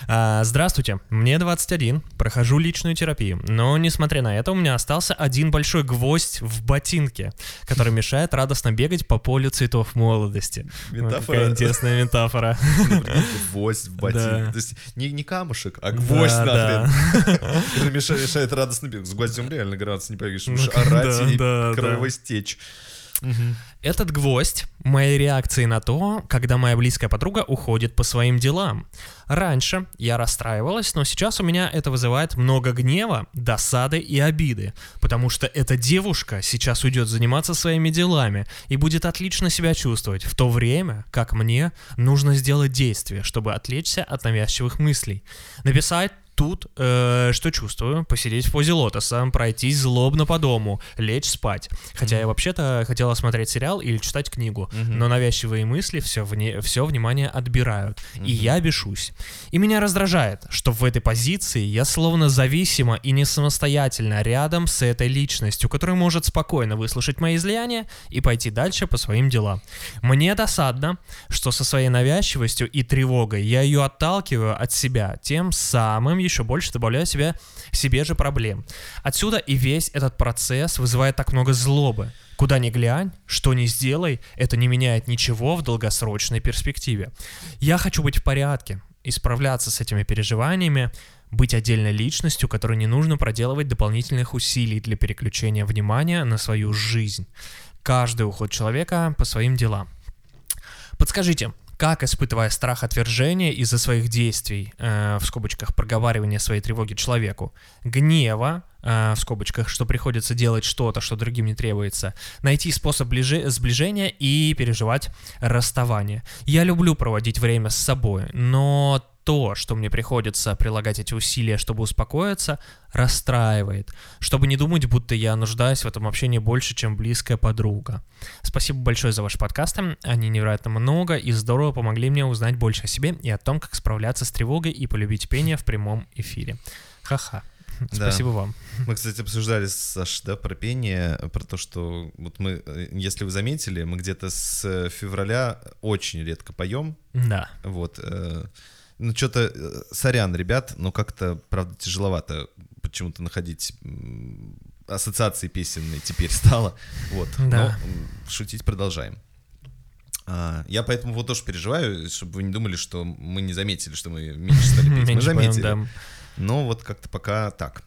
А, Здравствуйте, мне 21, прохожу личную терапию, но несмотря на это у меня остался один большой гвоздь в ботинке, который мешает радостно бегать по полю цветов молодости. Метафора. Интересная метафора. [laughs] Гвоздь в ботинке. То есть не, камушек, а гвоздь Да, нахрен. Мешает, радостно бегать. С гвоздем реально градус не побегаешь. Ну, орать и да, Этот гвоздь моей реакции на то, когда моя близкая подруга уходит по своим делам. Раньше я расстраивалась, но сейчас у меня это вызывает много гнева, досады и обиды, потому что эта девушка сейчас уйдет заниматься своими делами и будет отлично себя чувствовать, в то время как мне нужно сделать действие, чтобы отвлечься от навязчивых мыслей. Написать тут, э, что чувствую, посидеть в позе лотоса, пройтись злобно по дому, лечь спать. Хотя я вообще-то хотела смотреть сериал или читать книгу, Мгм. но навязчивые мысли все, вне, все внимание отбирают, и я бешусь. И меня раздражает, что в этой позиции я словно зависима и не самостоятельно рядом с этой личностью, которая может спокойно выслушать мои излияния и пойти дальше по своим делам. Мне досадно, что со своей навязчивостью и тревогой я ее отталкиваю от себя, тем самым еще больше добавляю себе, себе же проблем. Отсюда и весь этот процесс вызывает так много злобы. Куда ни глянь, что ни сделай, это не меняет ничего в долгосрочной перспективе. Я хочу быть в порядке, и справляться с этими переживаниями, быть отдельной личностью, которой не нужно проделывать дополнительных усилий для переключения внимания на свою жизнь. Каждый уход человека по своим делам. Подскажите, как, испытывая страх отвержения из-за своих действий, э, в скобочках проговаривания своей тревоги человеку, гнева, э, в скобочках, что приходится делать что-то, что другим не требуется, найти способ ближе- сближения и переживать расставание. Я люблю проводить время с собой, но то, что мне приходится прилагать эти усилия, чтобы успокоиться, расстраивает. Чтобы не думать, будто я нуждаюсь в этом общении больше, чем близкая подруга. Спасибо большое за ваши подкасты. Они невероятно много и здорово помогли мне узнать больше о себе и о том, как справляться с тревогой и полюбить пение в прямом эфире. Ха-ха. Да. Спасибо вам. Мы, кстати, обсуждали, Саш, да, про пение, про то, что вот мы, э, если вы заметили, мы где-то с э, февраля очень редко поем, Да. вот. э, Ну, что-то, сорян, ребят, но как-то, правда, тяжеловато почему-то находить ассоциации песенные теперь стало, вот. Да. Но шутить продолжаем. А, Я поэтому вот тоже переживаю, чтобы вы не думали, что мы не заметили, что мы меньше стали петь. Мы Меньше поем, заметили. да. Но вот как-то пока так.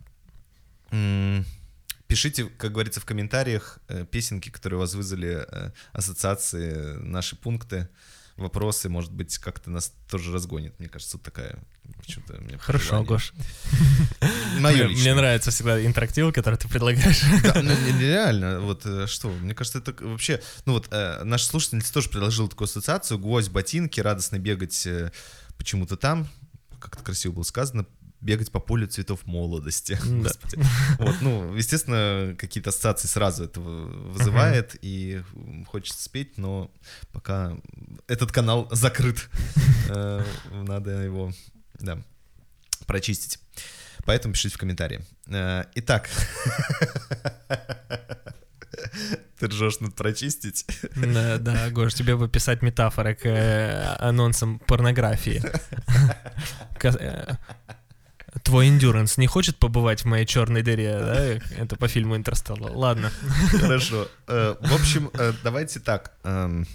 Пишите, как говорится, в комментариях э, песенки, которые у вас вызвали э, ассоциации, наши пункты, вопросы, может быть, как-то нас тоже разгонит. Мне кажется, вот такая почему-то меня Хорошо, пожелание. Гош. [laughs] Мне, мне нравится всегда интерактивы, которые ты предлагаешь. Да, ну, реально, вот э, что, мне кажется, это вообще, ну вот, э, наша слушательница тоже предложила такую ассоциацию, гвоздь, ботинки, радостно бегать э, почему-то там, как-то красиво было сказано, бегать по полю цветов молодости. Да. Вот, ну, естественно, какие-то ассоциации сразу это вы- вызывает, и хочется спеть, но пока этот канал закрыт, [laughs] э, надо его, да, прочистить. Поэтому пишите в комментарии. Э, Итак, [laughs] ты ржешь над прочистить. Да, да, Гош, тебе бы писать метафоры к э, анонсам порнографии. [laughs] Твой эндюранс не хочет побывать в моей черной дыре, да? Это по фильму Интерстелла. Ладно. Хорошо. Э, В общем, э, давайте так. эм,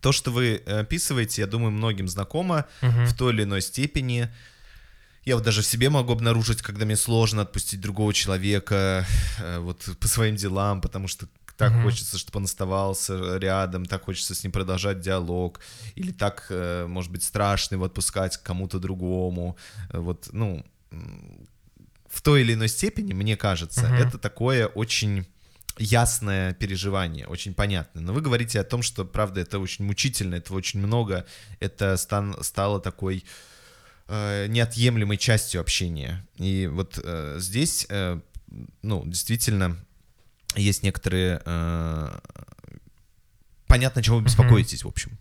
То, что вы описываете, я думаю, многим знакомо в той или иной степени. Я вот даже в себе могу обнаружить, когда мне сложно отпустить другого человека э, вот по своим делам, потому что так Мгм. хочется, чтобы он оставался рядом, так хочется с ним продолжать диалог, или так, э, может быть, страшно его отпускать к кому-то другому. Э, Вот, ну, в той или иной степени, мне кажется, Мгм. это такое очень ясное переживание, очень понятное. Но вы говорите о том, что, правда, это очень мучительно, этого очень много, это стан- стало такой э, неотъемлемой частью общения. И вот э, здесь, э, ну, действительно, есть некоторые... э, понятно, чего вы беспокоитесь, в общем.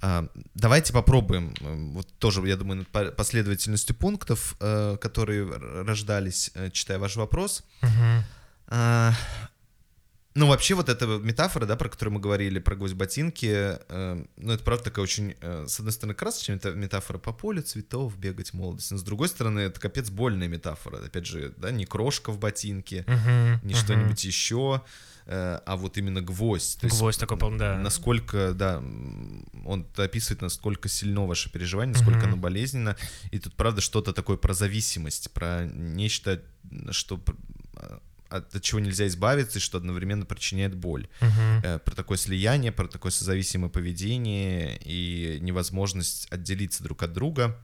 А, Давайте попробуем, э, вот тоже, я думаю, над по- последовательностью пунктов, э, которые рождались, э, читая ваш вопрос. Мгм. Ну, вообще, вот эта метафора, да, про которую мы говорили, про гвоздь ботинки, э, ну, это правда такая очень, э, с одной стороны, красочная мета- метафора по полю цветов бегать молодость, но с другой стороны, это капец больная метафора. Опять же, да, не крошка в ботинке, Мгм. не Мгм. что-нибудь еще, э, а вот именно гвоздь. То есть Гвоздь такой, по-моему, да. Насколько, да, он описывает, насколько сильно ваше переживание, насколько Мгм. оно болезненно. И тут, правда, что-то такое про зависимость, про нечто, что а, от от чего нельзя избавиться и что одновременно причиняет боль. Мгм. Э, Про такое слияние, про такое созависимое поведение и невозможность отделиться друг от друга.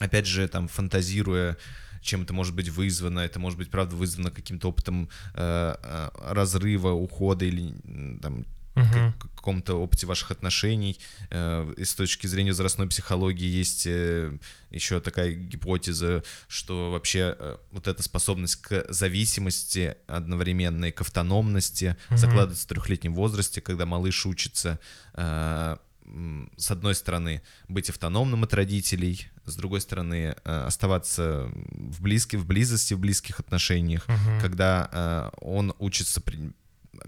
Опять же, там, фантазируя, чем это может быть вызвано, это может быть, правда, вызвано каким-то опытом э, э, разрыва, ухода или там, Мгм. к- каком-то опыте ваших отношений. Э, И с точки зрения возрастной психологии есть э, еще такая гипотеза, что вообще э, вот эта способность к зависимости одновременной, к автономности Мгм. закладывается в трехлетнем возрасте, когда малыш учится с одной стороны, быть автономным от родителей, с другой стороны, оставаться в, близких, в близости, в близких отношениях, Мгм. когда он учится при-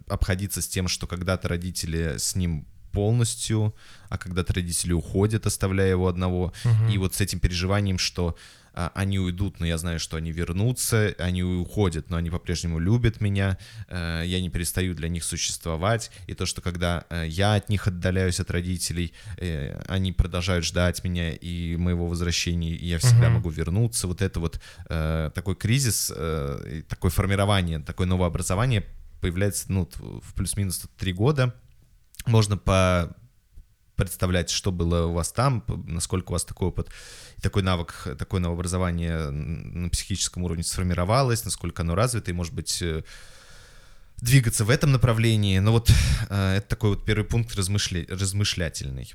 обходиться с тем, что когда-то родители с ним полностью, а когда-то родители уходят, оставляя его одного. Мгм. И вот с этим переживанием, что а, они уйдут, но я знаю, что они вернутся, они уходят, но они по-прежнему любят меня, э, я не перестаю для них существовать, и то, что когда э, я от них отдаляюсь от родителей, э, они продолжают ждать меня и моего возвращения, и я всегда Мгм. могу вернуться, вот это вот э, такой кризис, э, такое формирование, такое новообразование появляется, ну, в плюс-минус три года, можно по представлять, что было у вас там, насколько у вас такой опыт, такой навык, такое новообразование на психическом уровне сформировалось, насколько оно развито, и, может быть, э, двигаться в этом направлении. Но вот э, это такой вот первый пункт размышля- размышлятельный.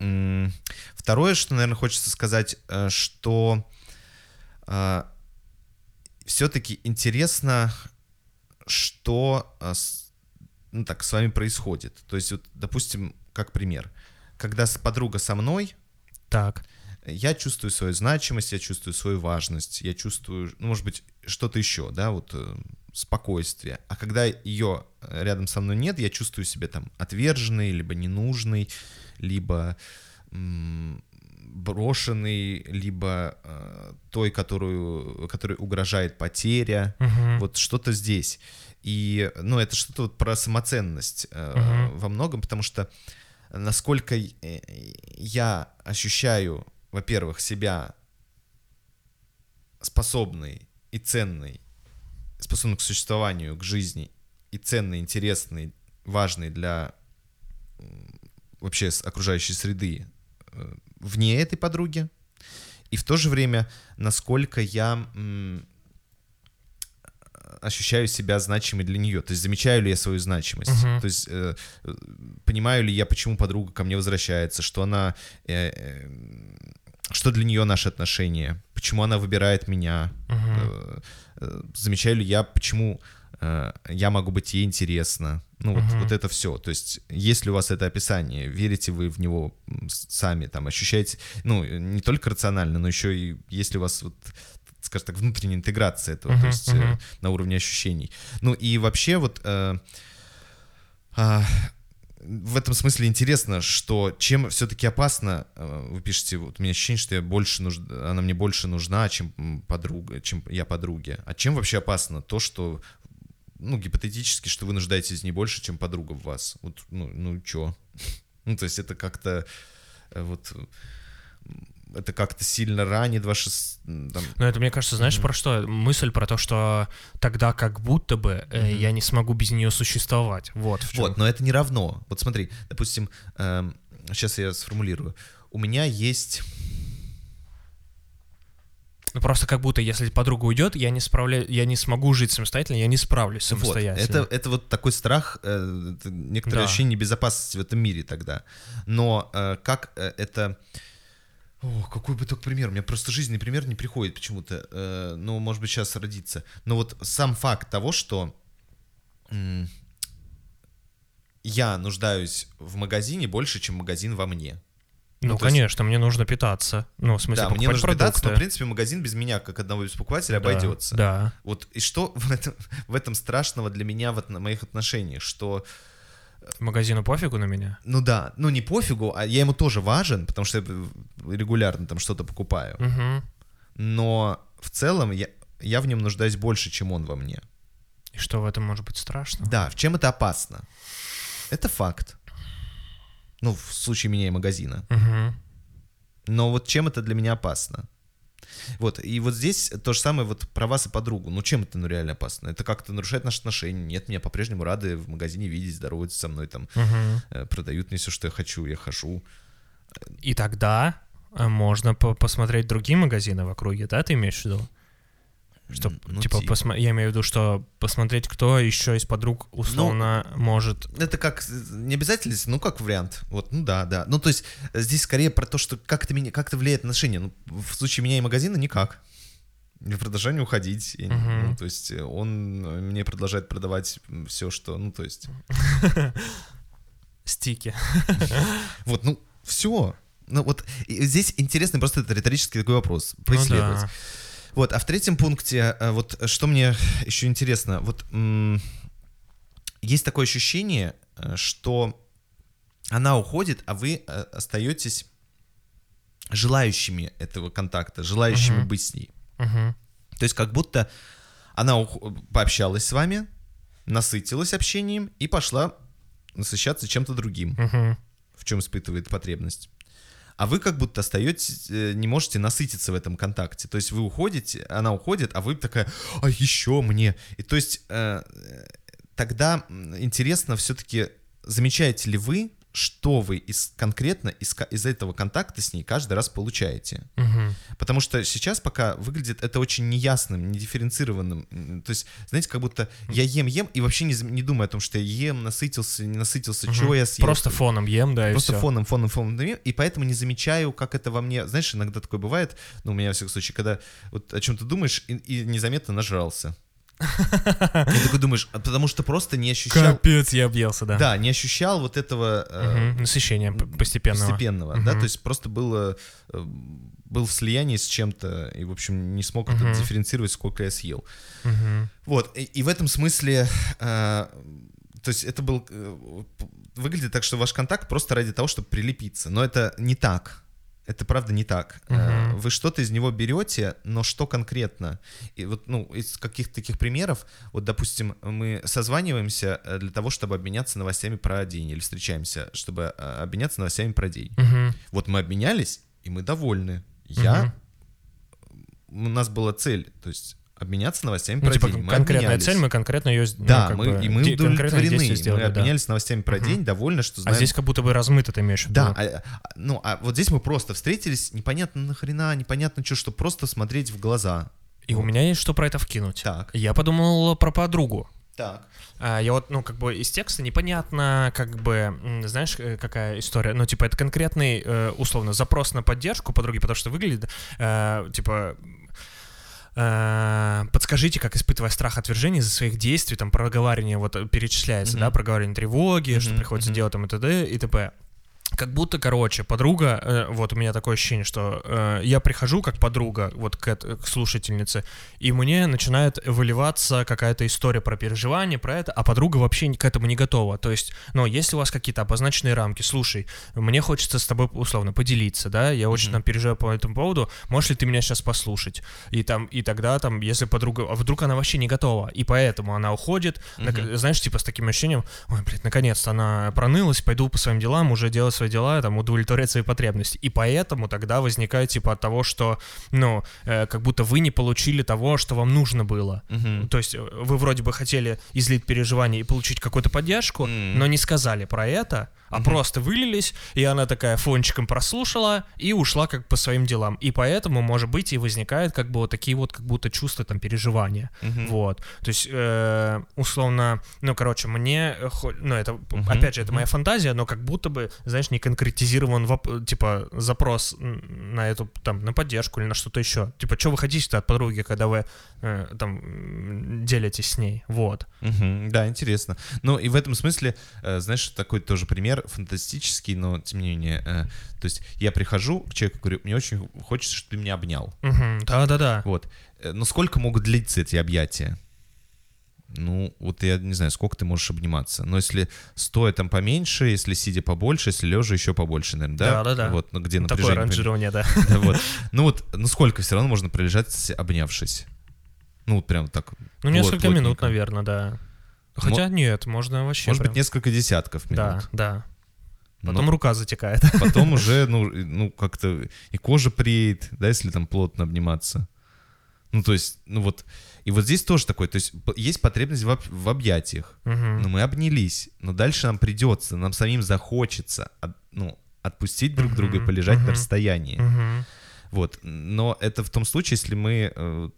М, Второе, что, наверное, хочется сказать, э, что все-таки интересно, что э, ну, так, с вами происходит. То есть, вот, допустим, как пример, когда подруга со мной, Так. я чувствую свою значимость, я чувствую свою важность, я чувствую, ну, может быть, что-то еще, да, вот э, спокойствие. А когда ее рядом со мной нет, я чувствую себя там отверженный, либо ненужный, либо м, брошенный, либо э, той, которую, которой угрожает потеря. Мгм. Вот что-то здесь. И, ну, это что-то вот про самоценность э, Мгм. во многом, потому что насколько э, я ощущаю, во-первых, себя способной и ценной, способной к существованию, к жизни, и ценной, интересной, важной для вообще окружающей среды э, вне этой подруги, и в то же время, насколько я ощущаю себя значимой для нее. То есть замечаю ли я свою значимость? Мгм. То есть э, понимаю ли я, почему подруга ко мне возвращается, что она э, э, что для нее наши отношения, почему она выбирает меня, Мгм. э, э, замечаю ли я, почему я могу быть ей интересна. Ну, вот, Мгм. вот это все. То есть, если у вас это описание, верите вы в него сами, там, ощущаете, ну, не только рационально, но еще и если у вас, вот, скажем так, внутренняя интеграция этого, Мгм, то есть э, мгм. на уровне ощущений. Ну, и вообще вот... э, а, в этом смысле интересно, что чем все-таки опасно, э, вы пишете, вот у меня ощущение, что я больше нуж... она мне больше нужна, чем подруга, чем я подруге. А чем вообще опасно? То, что, ну, гипотетически, что вы нуждаетесь не больше, чем подруга в вас. Вот, ну, ну чё? [laughs] Ну, то есть это как-то э, вот это как-то сильно ранит ваши... Там, Ну, это, мне кажется, знаешь, про что? Мысль про то, что тогда как будто бы э, Мгм. я не смогу без нее существовать. Вот в чем. Вот, но это не равно. Вот смотри, допустим, сейчас я сформулирую. У меня есть... Ну, просто как будто, если подруга уйдет, я не справляю, я не смогу жить самостоятельно, я не справлюсь Вот, самостоятельно. это, это вот такой страх, э, некоторое Да. ощущение безопасности в этом мире тогда. Но э, как э, это... О, какой бы только пример. У меня просто жизненный пример не приходит почему-то. Э, ну, может быть, сейчас родится. Но вот сам факт того, что я нуждаюсь в магазине больше, чем магазин во мне. Ну, ну, то есть- конечно, мне нужно питаться. Ну, в смысле, да, мне нужно питаться, но, в продукты. принципе, магазин без меня, как одного из покупателей, Да, обойдется. Да. Вот и что в этом, в этом страшного для меня в отно- моих отношениях, что Магазину пофигу на меня. Ну да, ну не пофигу, а я ему тоже важен, потому что я э, регулярно там что-то покупаю. Мгм. Но в целом я, я в нем нуждаюсь больше, чем он во мне. И что в этом может быть страшно? Да, в чем это опасно? Это факт. Ну, в случае меня и магазина. Мгм. Но вот чем это для меня опасно? Вот, и вот здесь то же самое вот про вас и подругу. Ну, чем это ну реально опасно? Это как-то нарушает наши отношения. Нет, меня по-прежнему рады в магазине видеть, здороваются со мной, там, э, продают мне все, что я хочу, я хожу. И тогда э, можно по- посмотреть другие магазины в округе, да, ты имеешь в виду? Что, ну, типа, типа. посма- я имею в виду, что посмотреть, кто еще из подруг условно Ну, может... Это как, э, не обязательно, ну, как вариант. Вот, ну да, да. Ну, то есть э, здесь скорее про то, что как это, меня, как это влияет на отношения. Ну, в случае меня и магазина никак. Я продолжаю не уходить. И, Мгм. ну, то есть э, он мне продолжает продавать все, что, ну, то есть... Стики. Вот, ну, все. Ну, вот здесь интересный просто это риторический такой вопрос. Ну да. Вот, а в третьем пункте, э, вот что мне еще интересно, вот есть такое ощущение, э, что она уходит, а вы э, остаетесь желающими этого контакта, желающими Мгм. быть с ней. Мгм. То есть как будто она пообщалась с вами, насытилась общением и пошла насыщаться чем-то другим, Мгм. в чем испытывает потребность. А вы как будто остаетесь, э, не можете насытиться в этом контакте. То есть вы уходите, она уходит, а вы такая, а еще мне. И то есть э, э, тогда интересно все-таки, замечаете ли вы, что вы из, конкретно из, из этого контакта с ней каждый раз получаете? Мгм. Потому что сейчас пока выглядит это очень неясным, недифференцированным. То есть, знаете, как будто я ем-ем и вообще не, не думаю о том, что я ем, насытился, не насытился, чего я съел. Просто фоном ем, да, и Просто всё. фоном, фоном, фоном ем, и поэтому не замечаю, как это во мне... Знаешь, иногда такое бывает, ну, у меня, во всяком случае, когда вот о чем-то думаешь и, и незаметно нажрался. И такой думаешь, а потому что просто не ощущал... Капец, я объелся, да. Да, не ощущал вот этого... э, п- постепенного. постепенного, да, то есть просто было, э, был в слиянии с чем-то, и, в общем, не смог это дифференцировать, сколько я съел. Вот, и, и в этом смысле, э, то есть это был, э, выглядит так, что ваш контакт просто ради того, чтобы прилепиться, но это не так. Это правда не так. Мгм. Вы что-то из него берете, но что конкретно? И вот, ну, из каких-то таких примеров, вот, допустим, мы созваниваемся э, для того, чтобы обменяться новостями про день, или встречаемся, чтобы э, обменяться новостями про день. Мгм. Вот мы обменялись, и мы довольны. Я, у нас была цель, то есть обменяться новостями Ну, про типа, день. Мы конкретная обменялись. цель, мы конкретно ее Да, мы, и мы удовлетворены. Мы сделали, да. обменялись новостями про Мгм. день, довольны, что А знаем. здесь как будто бы размыто ты имеешь в виду. Да, а- а- ну, а вот здесь мы просто встретились, непонятно нахрена, непонятно что, что просто смотреть в глаза. И у меня есть что про это вкинуть. Так. Я подумал про подругу. Так. А, Я вот, ну, как бы из текста непонятно, как бы, знаешь, э, какая история. Ну, типа, это конкретный, э, условно, запрос на поддержку подруги, потому что выглядит, э, типа, подскажите, как испытывая страх отвержения из-за своих действий, там, проговаривание, вот, э, перечисляется, Мгм. да, проговаривание тревоги, что Мгм, приходится мгм. делать, там, и т.д. и т.п. Как будто, короче, подруга, э, вот у меня такое ощущение, что э, я прихожу как подруга вот к, к слушательнице, и мне начинает выливаться какая-то история про переживания, про это, а подруга вообще к этому не готова. То есть, ну, если у вас какие-то обозначенные рамки, слушай, мне хочется с тобой условно поделиться, да, я очень Мгм. там переживаю по этому поводу, можешь ли ты меня сейчас послушать? И там, и тогда там, если подруга, а вдруг она вообще не готова, и поэтому она уходит, нак- Мгм. знаешь, типа с таким ощущением, ой, блядь, наконец-то она пронылась, пойду по своим делам, уже делать свои дела, там, удовлетворять свои потребности. И поэтому тогда возникает, типа, от того, что, ну, э, как будто вы не получили того, что вам нужно было. Мгм. То есть э, вы вроде бы хотели излить переживания и получить какую-то поддержку, Мгм. но не сказали про это, а Мгм. просто вылились, и она такая фончиком прослушала и ушла как по своим делам. И поэтому, может быть, и возникает как бы вот такие вот как будто чувства там переживания. Мгм. Вот. То есть, э, условно, ну, короче, мне, э, ну, это, Мгм, опять же, это моя фантазия, но как будто бы, знаешь, не конкретизирован, воп- типа, запрос на эту, там, на поддержку или на что-то еще. Типа, что вы хотите от подруги, когда вы, э, там, делитесь с ней? Вот. Мгм, Да, интересно. Ну и в этом смысле, э, знаешь, такой тоже пример фантастический, но тем не менее, э, то есть я прихожу к человеку, говорю, мне очень хочется, чтобы ты меня обнял. Да-да-да. Вот. Э, Но сколько могут длиться эти объятия? Ну, вот я не знаю, сколько ты можешь обниматься. Но если стоя там поменьше, если сидя побольше, если лежа еще побольше, наверное, да? Да-да-да. Вот, ну где Такое напряжение. ранжирование, да. Да, [laughs] вот. Ну вот, ну сколько все равно можно пролежать, обнявшись? Ну вот прям так. Ну, несколько минут, наверное, да. Хотя нет, можно вообще Может прям- быть, несколько десятков Да, минут. да. Но Потом рука затекает. [laughs] потом уже, ну, ну, как-то и кожа преет, да, если там плотно обниматься. Ну, то есть, ну вот, и вот здесь тоже такое, то есть есть потребность в, об- в объятиях, Мгм. но мы обнялись, но дальше нам придется, нам самим захочется, от- ну, отпустить друг друга и полежать на мгм. расстоянии. Мгм. Вот, но это в том случае, если мы э,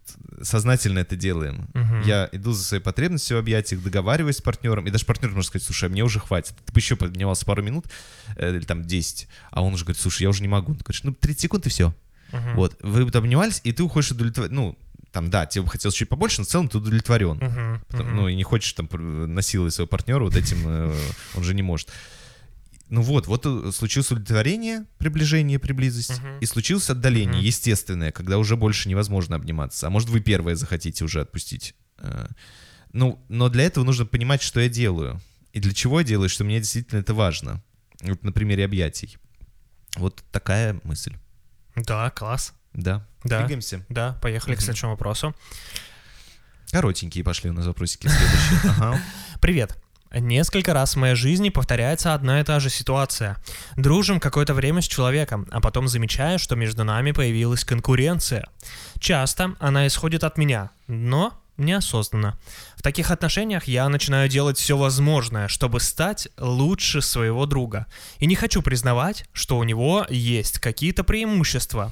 сознательно это делаем. Мгм. Я иду за своей потребностью в объятиях, договариваюсь с партнером, и даже партнер может сказать, слушай, а мне уже хватит. Ты бы еще поднимался пару минут, э, или там 10, а он уже говорит, слушай, я уже не могу. Он говорит, ну 30 секунд и все. Мгм. Вот, вы вот обнимались, и ты уходишь удовлетворен. Ну, там, да, тебе бы хотелось чуть побольше, но в целом ты удовлетворен. Потом, Мгм. Ну, и не хочешь там пр- насиловать своего партнера, вот этим э, он же не может. Ну вот, вот э, случилось удовлетворение, приближение, приблизость, Мгм. и случилось отдаление, Мгм. естественное, когда уже больше невозможно обниматься. А может, вы первое захотите уже отпустить. Э, Ну, но для этого нужно понимать, что я делаю. И для чего я делаю, что мне действительно это важно. Вот на примере объятий. Вот такая мысль. Да, класс. Да. Да. Двигаемся. Да, поехали к Мгм. следующему вопросу. Коротенькие пошли у нас вопросики следующие. [laughs] Ага. Привет. Несколько раз в моей жизни повторяется одна и та же ситуация. Дружим какое-то время с человеком, а потом замечаю, что между нами появилась конкуренция. Часто она исходит от меня, но неосознанно. В таких отношениях я начинаю делать все возможное, чтобы стать лучше своего друга. И не хочу признавать, что у него есть какие-то преимущества.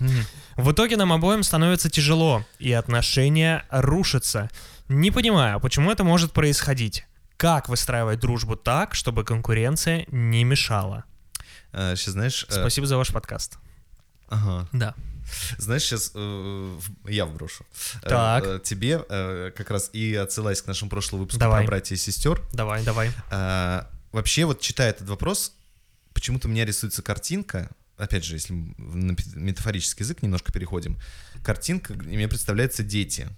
В итоге нам обоим становится тяжело, и отношения рушатся. Не понимаю, почему это может происходить. Как выстраивать дружбу так, чтобы конкуренция не мешала? Сейчас, знаешь... э, Спасибо за ваш подкаст. Ага. Да. Знаешь, сейчас я вброшу. Э, Так. э, тебе э, как раз и отсылаясь к нашему прошлому выпуску Давай. про братья и сестер. Давай, давай. э, Вообще, вот читая этот вопрос, почему-то у меня рисуется картинка, опять же, если на метафорический язык немножко переходим, картинка, мне представляются дети.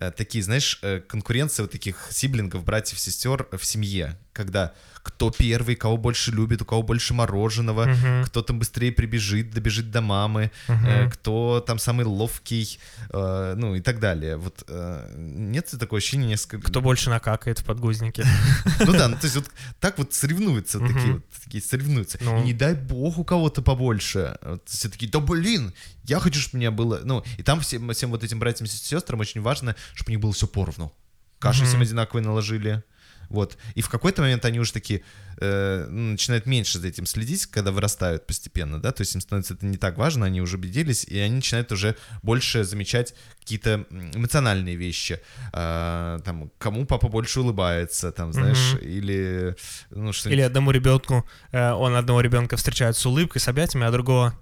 Э, Такие, знаешь, э, конкуренция вот таких сиблингов, братьев, сестер в семье, когда кто первый, кого больше любит, у кого больше мороженого, Мгм. кто там быстрее прибежит, добежит до мамы, Мгм. э, кто там самый ловкий, э, ну и так далее. Вот э, нет такого ощущения несколько... Кто больше накакает в подгузнике? [laughs] Ну да, ну то есть вот так вот соревнуются, такие вот, такие соревнуются. Ну. И не дай бог у кого-то побольше. Все такие, да блин, я хочу, чтобы у меня было... Ну, и там всем, всем вот этим братьям и сестрам очень важно, чтобы у них было все поровну. Каши Мгм. всем одинаковые наложили, Вот. И в какой-то момент они уже такие э, ну, начинают меньше за этим следить, когда вырастают постепенно, да, то есть им становится это не так важно, они уже убедились, и они начинают уже больше замечать какие-то эмоциональные вещи, А, там, кому папа больше улыбается, там, знаешь, Мгм. или, ну, что Или одному ребенку, э, он одного ребенка встречает с улыбкой, с объятиями, а другого...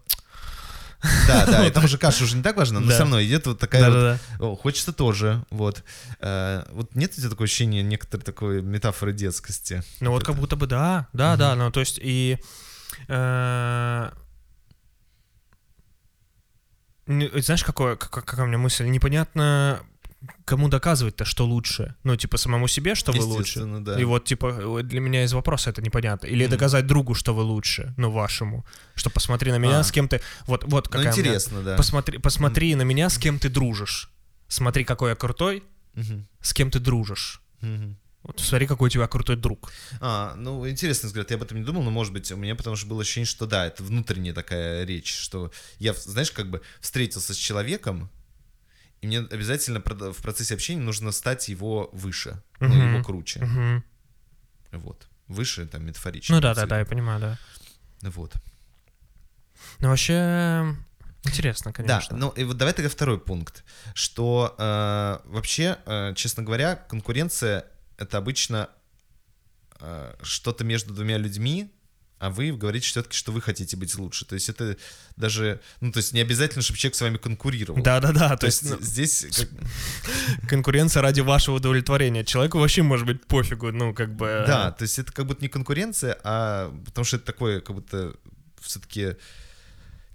Да, да, [laughs] там уже каша уже не так важно, но все равно идет вот такая вот хочется тоже, вот. Э, вот нет у тебя такое ощущение некоторой такой метафоры детскости? Ну вот как будто бы да, да, да, ну то есть и... э, не- Знаешь, какое, как- какая у меня мысль? Непонятно, кому доказывать-то, что лучше. Ну, типа, самому себе, что вы лучше. Да. И вот, типа, для меня из вопроса это непонятно. Или Мгм. доказать другу, что вы лучше, ну, вашему. Что посмотри на меня, А. с кем ты... Вот, вот Ну, какая у меня- интересно, да. Посмотри, посмотри на меня, с кем ты дружишь. Смотри, какой я крутой, Мгм, с кем ты дружишь. мгм. Вот смотри, какой у тебя крутой друг. А, ну, интересный взгляд, я об этом не думал, но, может быть, у меня потому что было ощущение, что да, это внутренняя такая речь, что я, знаешь, как бы встретился с человеком, и мне обязательно в процессе общения нужно стать его выше, ну, Мгм. его круче. Мгм. Вот. Выше, там, метафорично. Ну да, да, да, я понимаю, да. Вот. Ну вообще интересно, конечно. Да, ну и вот давай тогда второй пункт, что э, вообще, э, честно говоря, конкуренция это обычно э, что-то между двумя людьми, а вы говорите все-таки, что вы хотите быть лучше. То есть это даже, ну то есть не обязательно, чтобы человек с вами конкурировал. Да, да, да. То есть ну, здесь как- конкуренция ради вашего удовлетворения. Человеку вообще может быть пофигу, ну, как бы. да, то есть это как будто не конкуренция, а потому что это такое, как будто все-таки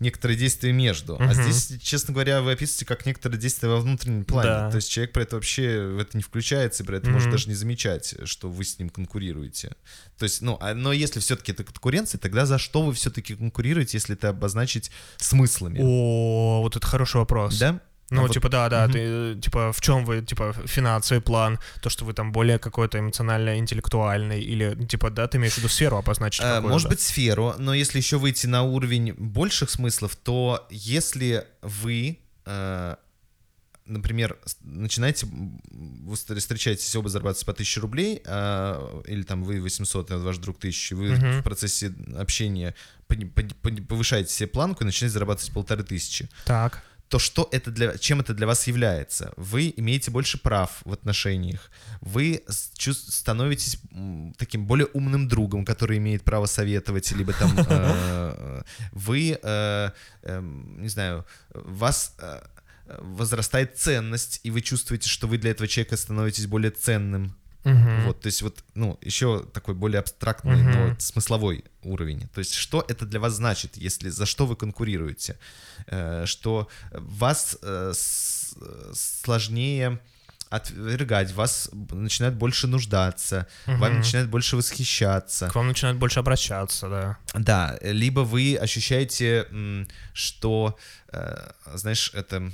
некоторые действия между. А Мгм. здесь, честно говоря, вы описываете как некоторые действия во внутреннем плане. Да. То есть человек про это вообще в это не включается, и про это может Мгм. даже не замечать, что вы с ним конкурируете. То есть, ну, а- но если все-таки это конкуренция, тогда за что вы все-таки конкурируете, если это обозначить смыслами? О, вот это хороший вопрос. Да? Ну, вот- типа, да, да, Мгм. ты, типа, в чем вы, типа, финансовый план, то, что вы там более какой-то эмоционально-интеллектуальный, или, типа, да, ты имеешь в виду сферу обозначить Э? Может быть, сферу, но если еще выйти на уровень больших смыслов, то если вы, э, например, начинаете, вы встр- встречаетесь, оба зарабатываете по 1000 рублей, а, или там вы 800, а ваш друг 1000, вы Мгм. в процессе общения повышаете себе планку и начинаете зарабатывать полторы тысячи, Так. То что это для, чем это для вас является? Вы имеете больше прав в отношениях, вы становитесь таким более умным другом, который имеет право советовать, либо там [laughs] э, вы, э, эм, не знаю, вас э, возрастает ценность, и вы чувствуете, что вы для этого человека становитесь более ценным. Мгм. Вот, то есть вот, ну, еще такой более абстрактный, Мгм. но смысловой уровень. То есть что это для вас значит, если за что вы конкурируете? Э, что вас э, сложнее отвергать, вас начинают больше нуждаться, вами Мгм. начинают больше восхищаться. К вам начинают больше обращаться, да. Да, либо вы ощущаете, что, э, знаешь, это,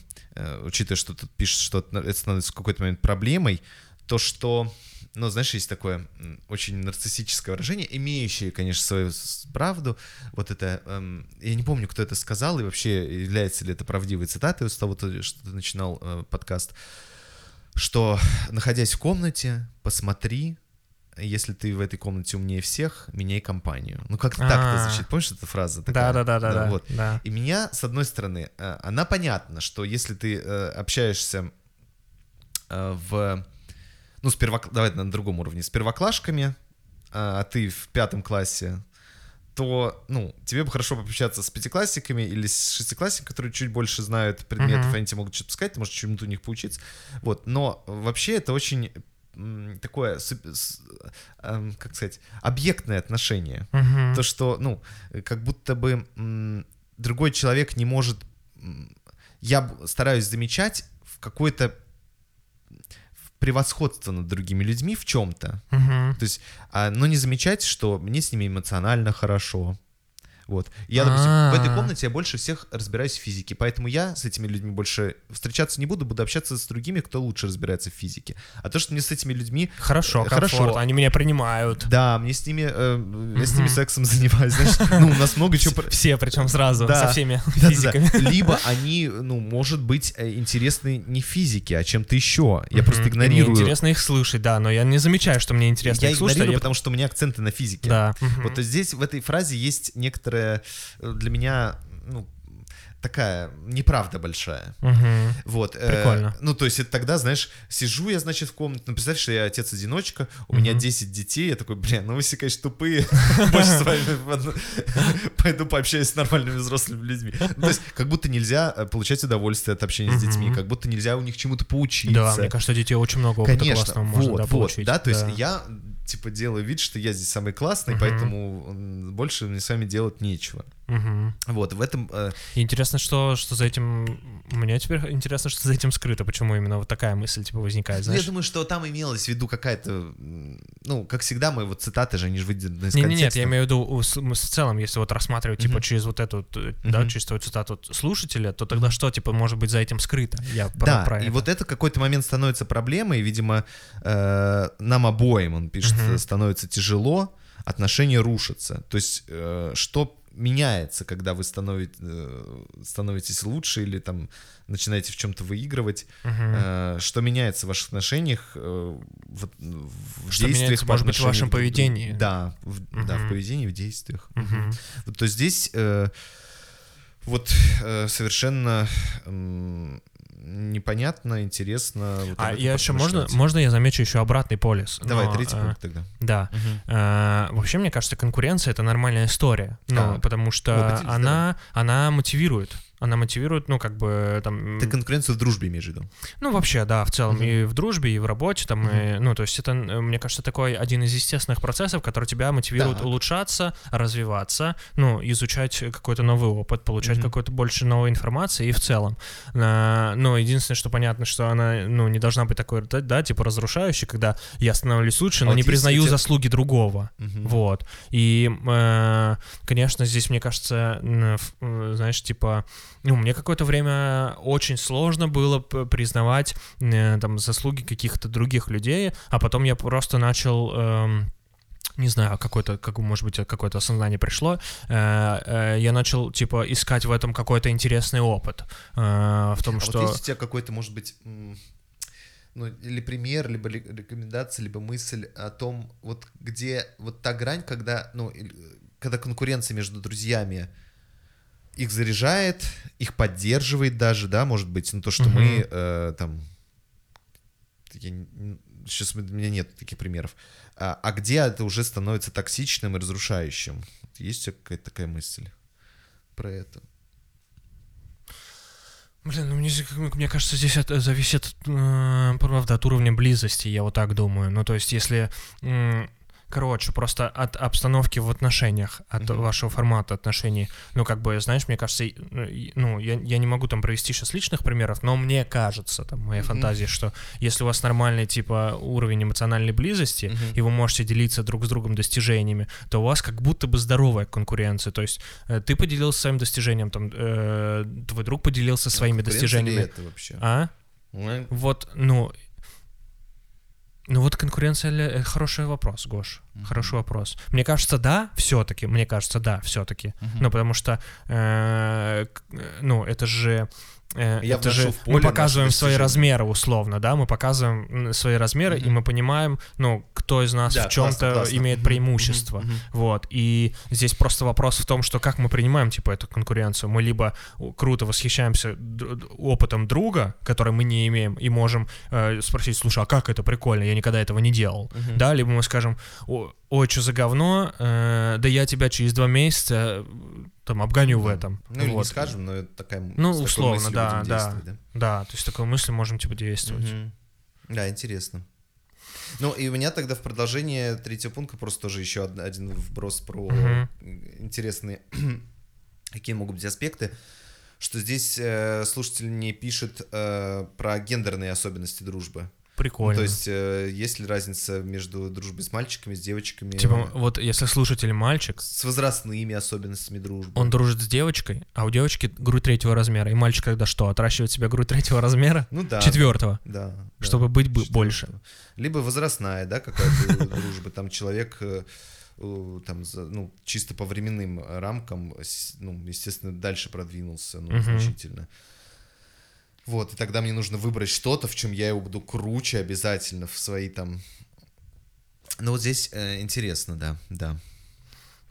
учитывая, что тут пишет, что это становится в какой-то момент проблемой, то что, ну, знаешь, есть такое очень нарциссическое выражение, имеющее, конечно, свою правду, вот это, эм, я не помню, кто это сказал, и вообще является ли это правдивой цитатой с того, то, что ты начинал э, подкаст, что, находясь в комнате, посмотри, если ты в этой комнате умнее всех, меняй компанию. Ну, как-то так это А. звучит. Помнишь эта фраза? Да, такая? да, да, да. Вот. И меня, с одной стороны, э, она понятна, что если ты э, общаешься э, в... Ну, с первок... давай на другом уровне. С первоклашками, а ты в пятом классе, то, ну, тебе бы хорошо пообщаться с пятиклассниками или с шестиклассниками, которые чуть больше знают предметов, Мгм. они тебе могут что-то сказать, ты можешь чему-то у них поучиться. Вот, но вообще это очень такое, эм, как сказать, объектное отношение. Мгм. То, что, ну, как будто бы другой человек не может... Я стараюсь замечать в какое-то в превосходство над другими людьми в чем-то. Мгм. То есть, а, но не замечать, что мне с ними эмоционально хорошо. Вот. Я, допустим, в этой А. комнате я больше всех разбираюсь в физике, поэтому я с этими людьми больше встречаться не буду, буду общаться с другими, кто лучше разбирается в физике. А то, что мне с этими людьми Хорошо, Э, хорошо. хорошо. Они меня принимают. Да, мне с ними, э, я с ними сексом занимаюсь, знаешь, ну, у нас много чего... Все, причем сразу, со всеми [laughs] физиками. Либо они, ну, может быть, э, интересны не физике, а чем-то еще. Я просто игнорирую. Мне интересно их слушать, да, но я не замечаю, что мне интересно их слушать. а игнорирую, я- потому что у меня акценты на физике. Да. Вот здесь, в этой фразе есть некоторая э, для меня, ну, такая неправда большая. Мгм. Вот. э, Прикольно. ну, то есть это тогда, знаешь, сижу я, значит, в комнате, ну, представь, что я отец-одиночка, у меня 10 детей, я такой, блин, ну вы все, конечно, тупые, [laughs] больше с вами [laughs] пойду пообщаюсь с нормальными взрослыми людьми. Ну, то есть как будто нельзя э, получать удовольствие от общения с детьми, как будто нельзя у них чему-то поучиться. Да, мне кажется, детей очень много опыта классного можно да, получить. да, то есть я типа делаю вид, что я здесь самый классный, Мгм. поэтому больше мне с вами делать нечего. Мгм. Вот, в этом... э, Интересно, что, что за этим... Мне теперь интересно, что за этим скрыто, почему именно вот такая мысль типа возникает, ну, знаешь? я думаю, что там имелось в виду какая-то... Ну, как всегда, мы вот цитаты же, они же выйдены из Не, не, нет, контекста. я имею в виду в целом, если вот рассматривать типа Мгм. через вот эту, т- да, через твою цитату слушателя, то тогда что типа может быть за этим скрыто? Я Да, про и это. вот это какой-то момент становится проблемой, и, видимо, э, нам обоим, он пишет, Мгм. становится тяжело, отношения рушатся. То есть, э, что меняется, когда вы становите, э, становитесь лучше или там начинаете в чем-то выигрывать. Э, что меняется в ваших отношениях, э, в, в Что действиях, меняется, может быть, в вашем поведении. Да, в, да, в поведении, в действиях. Вот, то здесь вот совершенно непонятно, интересно. вот А я еще можно, можно я замечу еще обратный полис? Давай, Но, третий э, пункт тогда. Да. Э, Вообще, мне кажется, конкуренция это нормальная история. Ну, Так. потому Ну, что поделись, она, она мотивирует. Она мотивирует, ну, как бы там. Ты конкуренцию в дружбе имеешь в виду? Ну, вообще, да, в целом, Мгм. и в дружбе, и в работе, там, и, ну, то есть это, э, мне кажется, такой один из естественных процессов, который тебя мотивирует Так. улучшаться, развиваться, ну, изучать какой-то новый опыт, получать Мгм. какой-то больше новой информации и в целом. А, ну, единственное, что понятно, что она, ну, не должна быть такой, да, да, типа разрушающей, когда я становлюсь лучше, А но вот не признаю тебя- заслуги другого. Мгм. Вот. И, э, конечно, здесь, мне кажется, э, знаешь, типа, ну, мне какое-то время очень сложно было признавать э, там заслуги каких-то других людей, а потом я просто начал... эм, не знаю, какое-то, как, может быть, какое-то осознание пришло, э, э, я начал, типа, искать в этом какой-то интересный опыт. э, в том, А что... вот есть у тебя какой-то, может быть, ну, или пример, либо ли- рекомендация, либо мысль о том, вот где вот та грань, когда, ну, или- когда конкуренция между друзьями их заряжает, их поддерживает даже, да, может быть, ну, то, что мы Мгм. э, там... я сейчас у меня нет таких примеров. А, а где это уже становится токсичным и разрушающим? Есть какая-то такая мысль про это? Блин, ну мне, мне кажется, здесь это зависит, э, правда, от уровня близости, я вот так думаю. Ну, то есть, если, м, короче, просто от обстановки в отношениях, от Мгм. вашего формата отношений, ну, как бы, знаешь, мне кажется, и- ну, я, я не могу там привести сейчас личных примеров, но мне кажется, там, моя Мгм. фантазия, что если у вас нормальный, типа, уровень эмоциональной близости, Мгм. и вы можете делиться друг с другом достижениями, то у вас как будто бы здоровая конкуренция. То есть э, ты поделился своим достижением, там, э, твой друг поделился своими Конкуренция ли достижениями. это вообще? А? Ну, Вот, ну... Ну вот конкуренция ли... э, Хороший вопрос, Гош. Мгм. Хороший вопрос. Мне кажется, да, все-таки. Мне кажется, да, все-таки. Мгм. Ну, потому что, э, э, ну, это же... э, Я это же мы показываем свои размеры условно, да, мы показываем свои размеры, и Мгм. мы понимаем, ну, кто из нас Да, в чем-то имеет преимущество. мгм, мгм. Вот, и здесь просто вопрос в том, что как мы принимаем, типа, эту конкуренцию. Мы либо круто восхищаемся опытом друга, который мы не имеем, и можем э, спросить, слушай, а как это прикольно, я никогда этого не делал. Мгм. Да, либо мы скажем, «О- ой, что за говно, э, да я тебя через два месяца там обгоню в этом. Ну, или не Вот. скажем, но это такая... Ну, условно, да, да. да? Да, то есть такой мысли можем, типа, действовать. Мгм. Да, интересно. Ну, и у меня тогда в продолжение третьего пункта просто тоже еще од- один вброс про Мгм. интересные, [clears throat] какие могут быть аспекты, что здесь э, слушатель не пишет э, про гендерные особенности дружбы. Прикольно. То есть, э, есть ли разница между дружбой с мальчиками, с девочками? Типа, вот если слушатель мальчик, с возрастными особенностями дружбы. он дружит с девочкой, а у девочки грудь третьего размера, и мальчик тогда что, отращивает себе грудь третьего размера? Ну да. Четвертого. Да. да, Чтобы быть бы- четвертого. больше. Либо возрастная, да, какая-то [laughs] дружба. Там человек э, там, ну, чисто по временным рамкам, ну, естественно, дальше продвинулся, ну, значительно. Вот, и тогда мне нужно выбрать что-то, в чем я его буду круче обязательно в свои там... Ну, вот здесь э, интересно, да, да.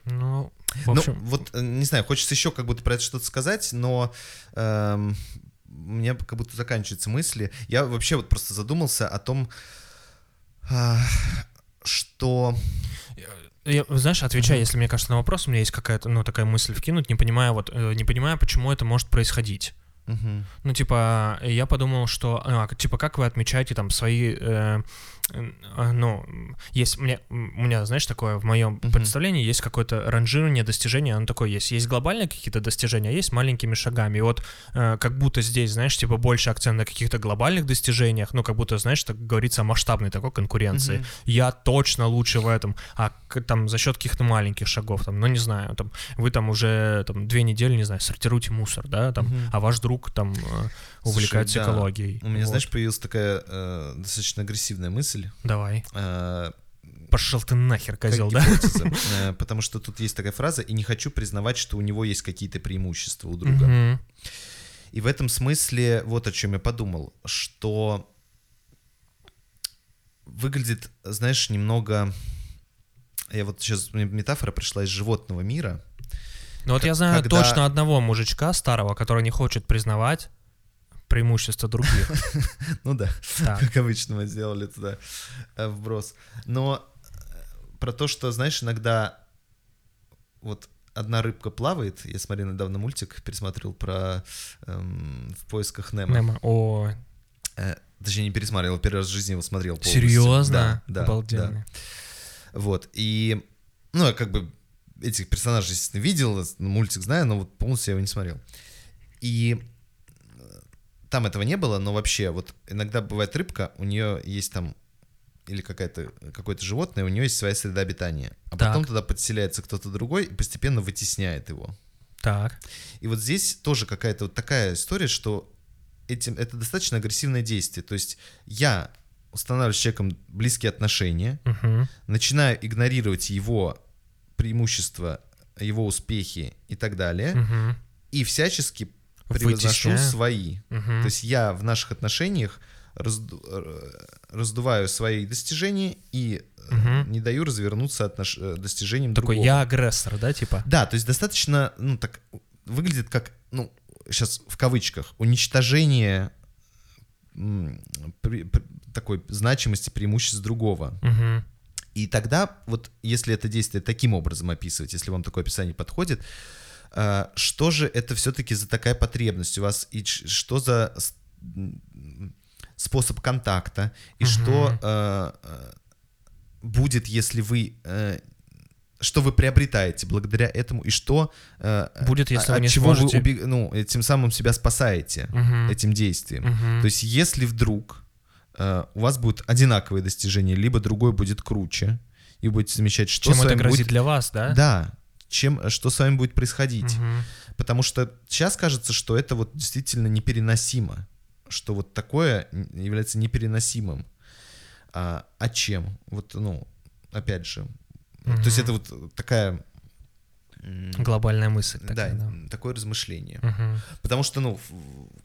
Ну, в Ну, общем, вот, э, не знаю, хочется еще как будто про это что-то сказать, но эм, у меня как будто заканчиваются мысли. Я вообще вот просто задумался о том, а, что... я, знаешь, отвечая, если мне кажется на вопрос, у меня есть какая-то, ну, такая мысль вкинуть, не понимая, вот, э, не понимая, почему это может происходить. Мгм. Ну, типа, я подумал, что, а, типа, как вы отмечаете там свои, э, ну, есть, мне, у меня, знаешь, такое в моем Мгм. представлении есть какое-то ранжирование достижений, оно такое есть. Есть глобальные какие-то достижения, а есть маленькими шагами. И вот э, как будто здесь, знаешь, типа, больше акцент на каких-то глобальных достижениях, ну, как будто, знаешь, так говорится о масштабной такой конкуренции. Мгм. Я точно лучше в этом, а там за счет каких-то маленьких шагов, там, ну, не знаю, там, вы там уже там две недели, не знаю, сортируете мусор, да, там, Мгм. а ваш друг там э, увлекается Слушай, да. экологией. У меня, Вот. знаешь, появилась такая э, достаточно агрессивная мысль. Давай. э, Пошел ты нахер, козел, да? [laughs] Э, Потому что тут есть такая фраза, и не хочу признавать, что у него есть какие-то преимущества у друга. Мгм. И в этом смысле вот о чем я подумал, что выглядит, знаешь, немного... Я вот сейчас метафора пришла из животного мира. Ну вот я знаю когда- точно одного мужичка старого, который не хочет признавать преимущества других. [laughs] Ну да, как обычно мы сделали туда э, вброс. Но э, про то, что, знаешь, иногда вот одна рыбка плавает. Я смотрел недавно мультик, пересмотрел про эм, в поисках Немо. Немо. О, Э, точнее, не пересматривал, первый раз в жизни его смотрел полностью. серьезно? Да, да, Обалденно. да. Вот, и, ну, я как бы этих персонажей, естественно, видел, мультик знаю, но вот полностью я его не смотрел. И там этого не было, но вообще, вот иногда бывает рыбка, у нее есть там или какая-то, какое-то животное, у нее есть своя среда обитания. А Так. потом туда подселяется кто-то другой и постепенно вытесняет его. Так. И вот здесь тоже какая-то вот такая история, что этим, это достаточно агрессивное действие. То есть я устанавливаю с человеком близкие отношения, Мгм. начинаю игнорировать его преимущества, его успехи и так далее, Мгм. и всячески превозношу Вытесняю. свои. Мгм. То есть я в наших отношениях разду- раздуваю свои достижения и Мгм. не даю развернуться отнош- э, достижениям Такой другого. я агрессор, да, типа? Да, то есть достаточно, ну, так, выглядит как, ну, сейчас в кавычках, уничтожение м, при- при- такой значимости преимуществ другого. Мгм. И тогда, вот если это действие таким образом описывать, если вам такое описание подходит, что же это все-таки за такая потребность у вас, и что за способ контакта, и Мгм. что э, э, будет, если вы... э, что вы приобретаете благодаря этому, и что... э, Будет, если а- вы от не чего сможете. вы убег- ну, тем самым себя спасаете Мгм. этим действием. Мгм. То есть, если вдруг э, у вас будут одинаковые достижения, либо другой будет круче, и будете замечать, что Чем это грозит будет... для вас, да? Да, чем, что с вами будет происходить. Мгм. Потому что сейчас кажется, что это вот действительно непереносимо, что вот такое является непереносимым. А, а чем? Вот, ну, опять же, то есть это вот такая... Глобальная мысль да, такая, да. м, такое размышление. Мгм. Потому что, ну,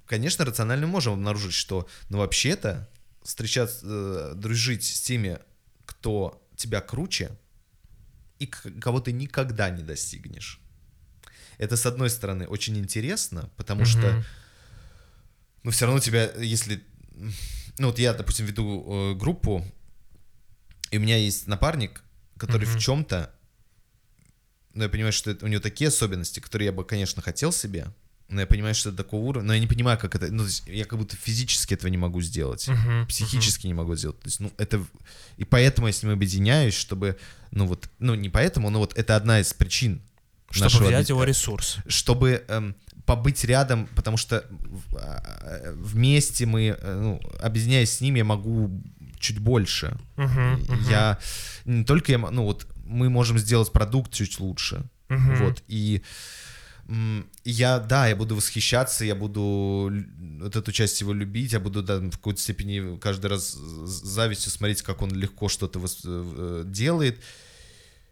конечно, рационально можем обнаружить, что, ну, вообще-то, встречаться, э, дружить с теми, кто тебя круче, и кого ты никогда не достигнешь. Это, с одной стороны, очень интересно, потому что, Мгм. ну, все равно тебя, если... Ну, вот я, допустим, веду э, группу, и у меня есть напарник, который Мгм. в чем-то, ну, я понимаю, что это, у него такие особенности, которые я бы, конечно, хотел себе, но я понимаю, что это такого уровня, но я не понимаю, как это, ну, то есть я как будто физически этого не могу сделать, Мгм. психически не могу сделать, то есть, ну, это, и поэтому я с ним объединяюсь, чтобы, ну, вот, ну, не поэтому, но вот это одна из причин Чтобы нашего взять его ресурс. чтобы эм, побыть рядом, потому что в- а, вместе мы, э, ну, объединяясь с ними, я могу чуть больше. Мгм, мгм, Я не только я, ну вот мы можем сделать продукт чуть лучше, мгм. вот и я, да, я буду восхищаться, я буду вот эту часть его любить, я буду да, в какой-то степени каждый раз с завистью смотреть, как он легко что-то вос- э, делает.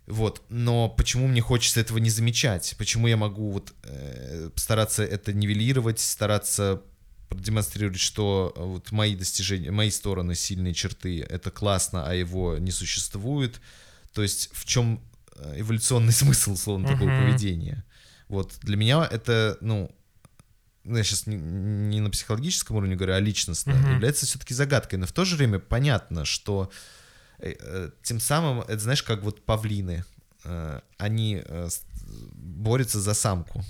Вот, но почему мне хочется этого не замечать? Почему я могу вот э, стараться это нивелировать, стараться продемонстрировать, что э, вот мои достижения, мои стороны, сильные черты, это классно, а его не существует. То есть в чем э, эволюционный [laughs] смысл, условно, такого Мгм. поведения? Вот для меня это, ну, ну, я сейчас не, не на психологическом уровне говорю, а личностно, Мгм. является все-таки загадкой. Но в то же время понятно, что э, э, тем самым, это знаешь, как вот павлины, э, они борются за самку.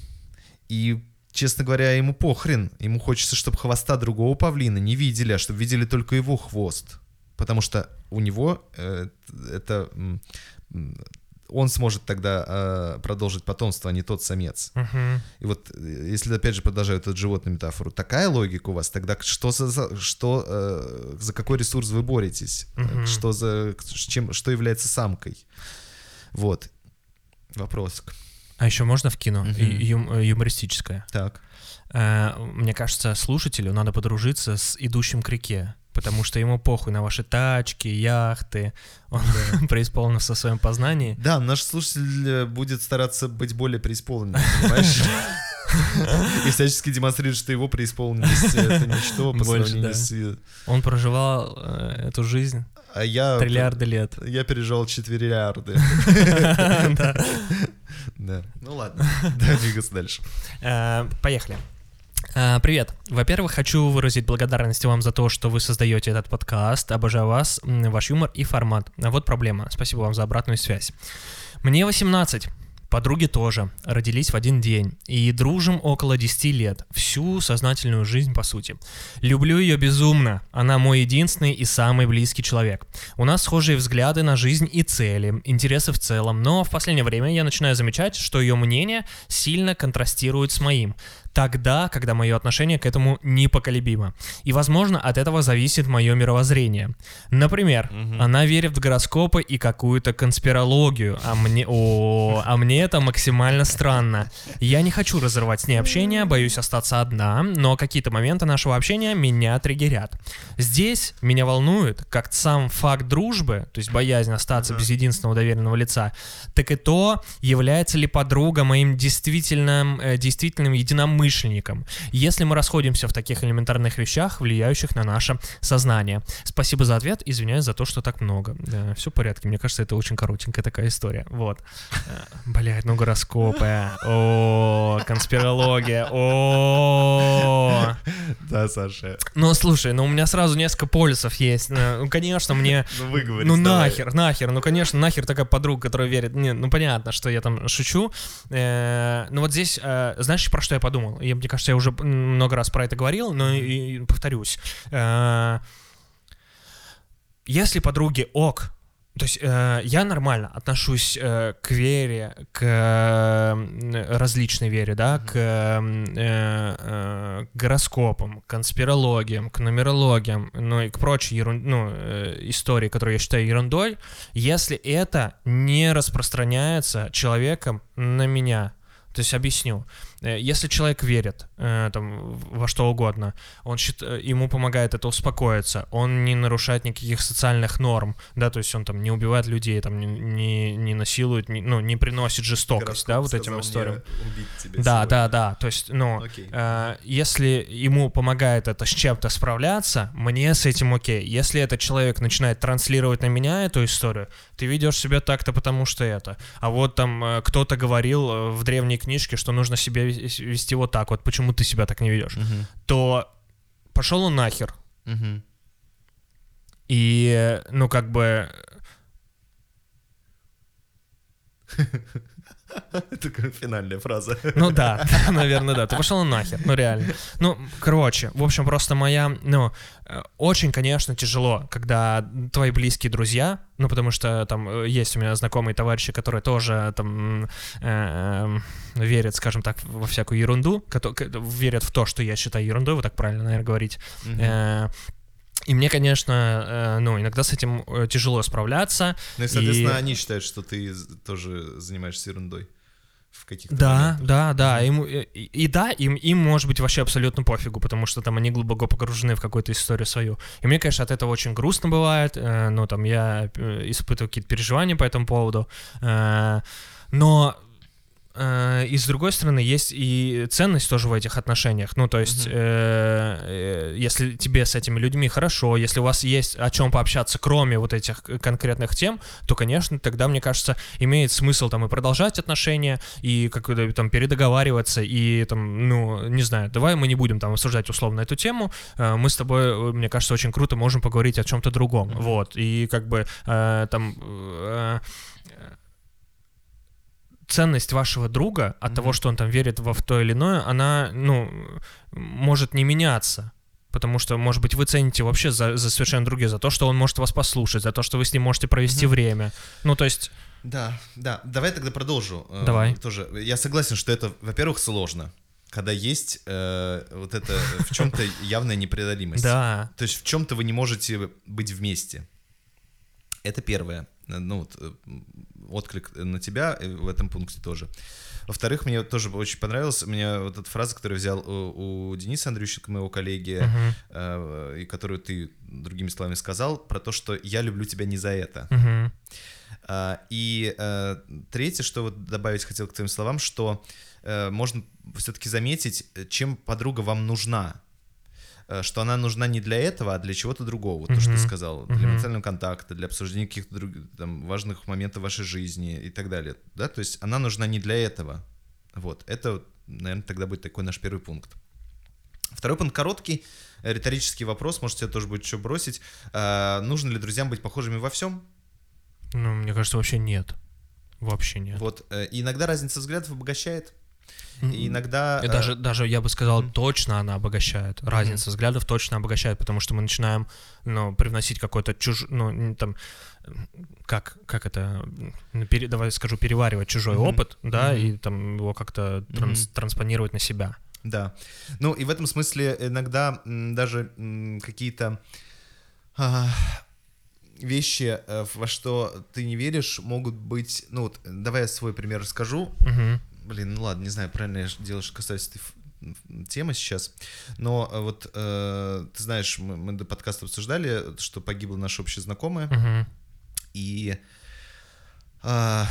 И, честно говоря, ему похрен. Ему хочется, чтобы хвоста другого павлина не видели, а чтобы видели только его хвост. Потому что у него это... Он сможет тогда э, продолжить потомство, а не тот самец. Мгм. И вот, э, если опять же продолжаю эту животную метафору, такая логика у вас, тогда что за, что, э, за какой ресурс вы боретесь? Мгм. Что за, чем, что является самкой? Вот. Вопросик. А еще можно в кино? И- юм- э, юмористическое. Так. Э, Мне кажется, слушателю надо подружиться с идущим к реке, потому что ему похуй на ваши тачки, яхты. Он [laughs] преисполнен в своем познании. Да, наш слушатель э, будет стараться быть более преисполненным, понимаешь? [laughs] И всячески демонстрирует, что его преисполненность — это ничто по Больше, сравнению да. с... Он проживал э, эту жизнь А я... триллиарды лет. Я переживал четвериллиарды. [laughs] Да. Да. Ну ладно. Да, двигаться дальше. Э, Поехали. Э, Привет. Во-первых, хочу выразить благодарность вам за то, что вы создаете этот подкаст. Обожаю вас, ваш юмор и формат. А вот проблема. Спасибо вам за обратную связь. Мне 18. Подруги тоже. Родились в один день. И дружим около 10 лет. Всю сознательную жизнь, по сути. Люблю ее безумно. Она мой единственный и самый близкий человек. У нас схожие взгляды на жизнь и цели, интересы в целом, но в последнее время я начинаю замечать, что ее мнение сильно контрастирует с моим. Тогда, когда мое отношение к этому непоколебимо. И, возможно, от этого зависит мое мировоззрение. Например, она верит в гороскопы и какую-то конспирологию, а мне, о, а мне это максимально странно. Я не хочу разрывать с ней общение, боюсь остаться одна, но какие-то моменты нашего общения меня триггерят. Здесь меня волнует как сам факт дружбы, то есть боязнь остаться без единственного доверенного лица, так и то, является ли подруга моим действительным, э, действительным единомышленником. Если мы расходимся в таких элементарных вещах, влияющих на наше сознание. Спасибо за ответ, извиняюсь за то, что так много. все в порядке, мне кажется, это очень коротенькая такая история. Вот. Блять, ну гороскопы. О, конспирология. О. Да, Саша. Ну слушай, ну у меня сразу несколько полюсов есть. Ну, конечно, мне [laughs] Ну выговорись ну нахер, нахер, ну конечно, нахер такая подруга, которая верит. Не, ну понятно, что я там шучу. Э, ну вот здесь, э, знаешь, про что я подумал? Я, мне кажется, я уже много раз про это говорил, но и, и повторюсь. Э, если подруги ок, то есть э, я нормально отношусь э, к вере, к э, различной вере, да, к э, э, гороскопам, к конспирологиям, к нумерологиям, ну и к прочей ерун- ну, э, истории, которые я считаю ерундой, если это не распространяется человеком на меня. То есть объясню. Э, Если человек верит э, там, во что угодно, он счит- э, ему помогает это успокоиться, он не нарушает никаких социальных норм, да, то есть он там не убивает людей, там не, не, не насилует, не- ну, не приносит жестокость, да, вот этим историям. Да, да, да. То есть, ну, Окей. э, если ему помогает это с чем-то справляться, мне с этим окей. Если этот человек начинает транслировать на меня эту историю, ты ведешь себя так-то, потому что это. А вот там э, кто-то говорил э, в древней книжке, что нужно себя вес- вести вот так вот, почему ты себя так не ведешь, Мгм. то пошел он нахер. Мгм. И, ну, как бы... [laughs] Такая финальная фраза. Ну да, [laughs] наверное, да. Ты пошел нахер, ну реально. Ну, короче, в общем, просто моя, ну, очень, конечно, тяжело, когда твои близкие друзья, ну, потому что там э, есть у меня знакомые товарищи, которые тоже там э, э, верят, скажем так, во всякую ерунду, верят в то, что я считаю ерундой, вот так правильно, наверное, говорить. Э, И мне, конечно, э, ну, иногда с этим э, тяжело справляться. Ну и, соответственно, и- они считают, что ты тоже занимаешься ерундой в каких-то Да, моментах. да, да. Им, и, и да, им, им может быть вообще абсолютно пофигу, потому что там они глубоко погружены в какую-то историю свою. И мне, конечно, от этого очень грустно бывает. э, ну, там я э, испытываю какие-то переживания по этому поводу. э, но э, и с другой стороны, есть и ценность тоже в этих отношениях. Ну, то есть, э, э, если тебе с этими людьми хорошо, если у вас есть о чем пообщаться, кроме вот этих конкретных тем, то, конечно, тогда, мне кажется, имеет смысл там и продолжать отношения, и как-то там передоговариваться, и там, ну, не знаю, давай мы не будем там обсуждать условно эту тему, э, мы с тобой, э, мне кажется, очень круто можем поговорить о чем-то другом, Мгм. вот, и как бы э, там... э, ценность вашего друга от Мгм. того, что он там верит во в то или иное, она, ну, может не меняться. Потому что, может быть, вы цените вообще за, за совершенно другие, за то, что он может вас послушать, за то, что вы с ним можете провести Мгм. время. Ну, то есть, Да, да. Давай тогда продолжу. Э, Давай. Тоже. Я согласен, что это, во-первых, сложно, когда есть э, вот это в чем-то явная непреодолимость. да. То есть в чем-то вы не можете быть вместе. Это первое. Э, Ну, вот, э, отклик на тебя э, в этом пункте тоже. Во-вторых, мне тоже очень понравилась мне вот эта фраза, которую взял у, у Дениса Андрющенко, моего коллеги, Мгм. э, и которую ты другими словами сказал, про то, что я люблю тебя не за это. Мгм. А, И э, третье, что вот добавить хотел к твоим словам, что э, можно все-таки заметить, э, чем подруга вам нужна. Э, Что она нужна не для этого, а для чего-то другого. То, что ты сказал. Для Мгм. эмоционального контакта, для обсуждения каких-то друг- там, важных моментов вашей жизни и так далее. Да, то есть она нужна не для этого. Вот. Это, наверное, тогда будет такой наш первый пункт. Второй пункт короткий, э, риторический вопрос, может, тебе тоже будет что бросить. А, нужно ли друзьям быть похожими во всем? Ну, мне кажется, вообще нет. Вообще нет. Вот. иногда разница взглядов обогащает. И иногда... И э, даже, даже, я бы сказал, точно она обогащает. Разница взглядов точно обогащает, потому что мы начинаем, ну, привносить какой-то чуж... Ну, там, как, как это, пере- давай скажу, переваривать чужой Мгм. опыт, да, Мгм. и там его как-то транс- Мгм. транспонировать на себя. Да. Ну и в этом смысле иногда даже какие-то а, вещи, э, во что ты не веришь, могут быть... Ну вот, давай я свой пример расскажу. Мгм. Блин, ну ладно, не знаю, правильно я делаю, что касается этой темы сейчас. Но э, вот э, ты знаешь, мы, мы до подкаста обсуждали, что погибла наша общая знакомая. Мгм. И а,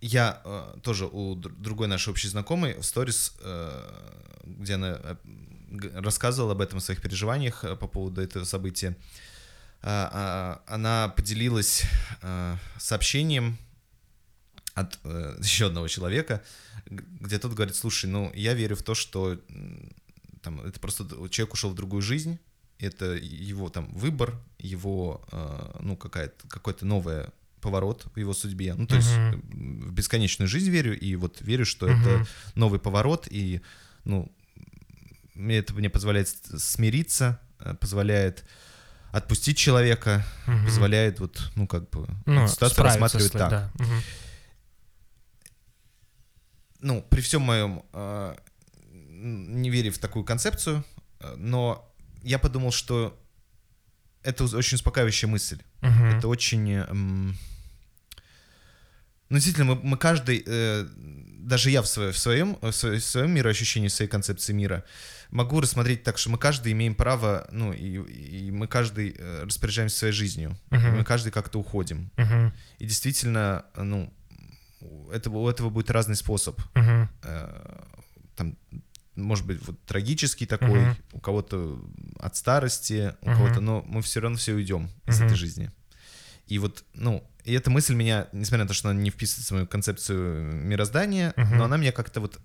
я а, тоже у др- другой нашей общей знакомой в сторис, э, где она э, рассказывала об этом, в своих переживаниях э, по поводу этого события, а, а, она поделилась э, сообщением от э, еще одного человека, где тот говорит, слушай, ну, я верю в то, что там, это просто человек ушел в другую жизнь, это его там выбор, его, э, ну, какая-то, какой-то новый поворот в его судьбе. Ну, то есть Мгм. э, в бесконечную жизнь верю, и вот верю, что Мгм. это новый поворот, и, ну, мне это мне позволяет смириться, э, позволяет отпустить человека, Мгм. позволяет вот, ну, как бы, Ну, ситуацию рассматривать так. да. Мгм. Ну, при всем моем э, неверии в такую концепцию, э, но я подумал, что это очень успокаивающая мысль. Мгм. Это очень... э, м, Ну, действительно, мы, мы каждый, э, даже я в, свое- в своем, в своем, в своем мироощущении, в своей концепции мира, могу рассмотреть так, что мы каждый имеем право, ну, и, и мы каждый э, распоряжаемся своей жизнью. Мгм. Мы каждый как-то уходим. Мгм. И действительно, ну, это, у этого будет разный способ э, там, может быть, вот трагический такой, Мгм. у кого-то от старости, у Мгм. кого-то, но мы все равно все уйдем из этой жизни. И вот, ну, и эта мысль меня, несмотря на то, что она не вписывается в мою концепцию мироздания, Мгм. но она меня как-то вот,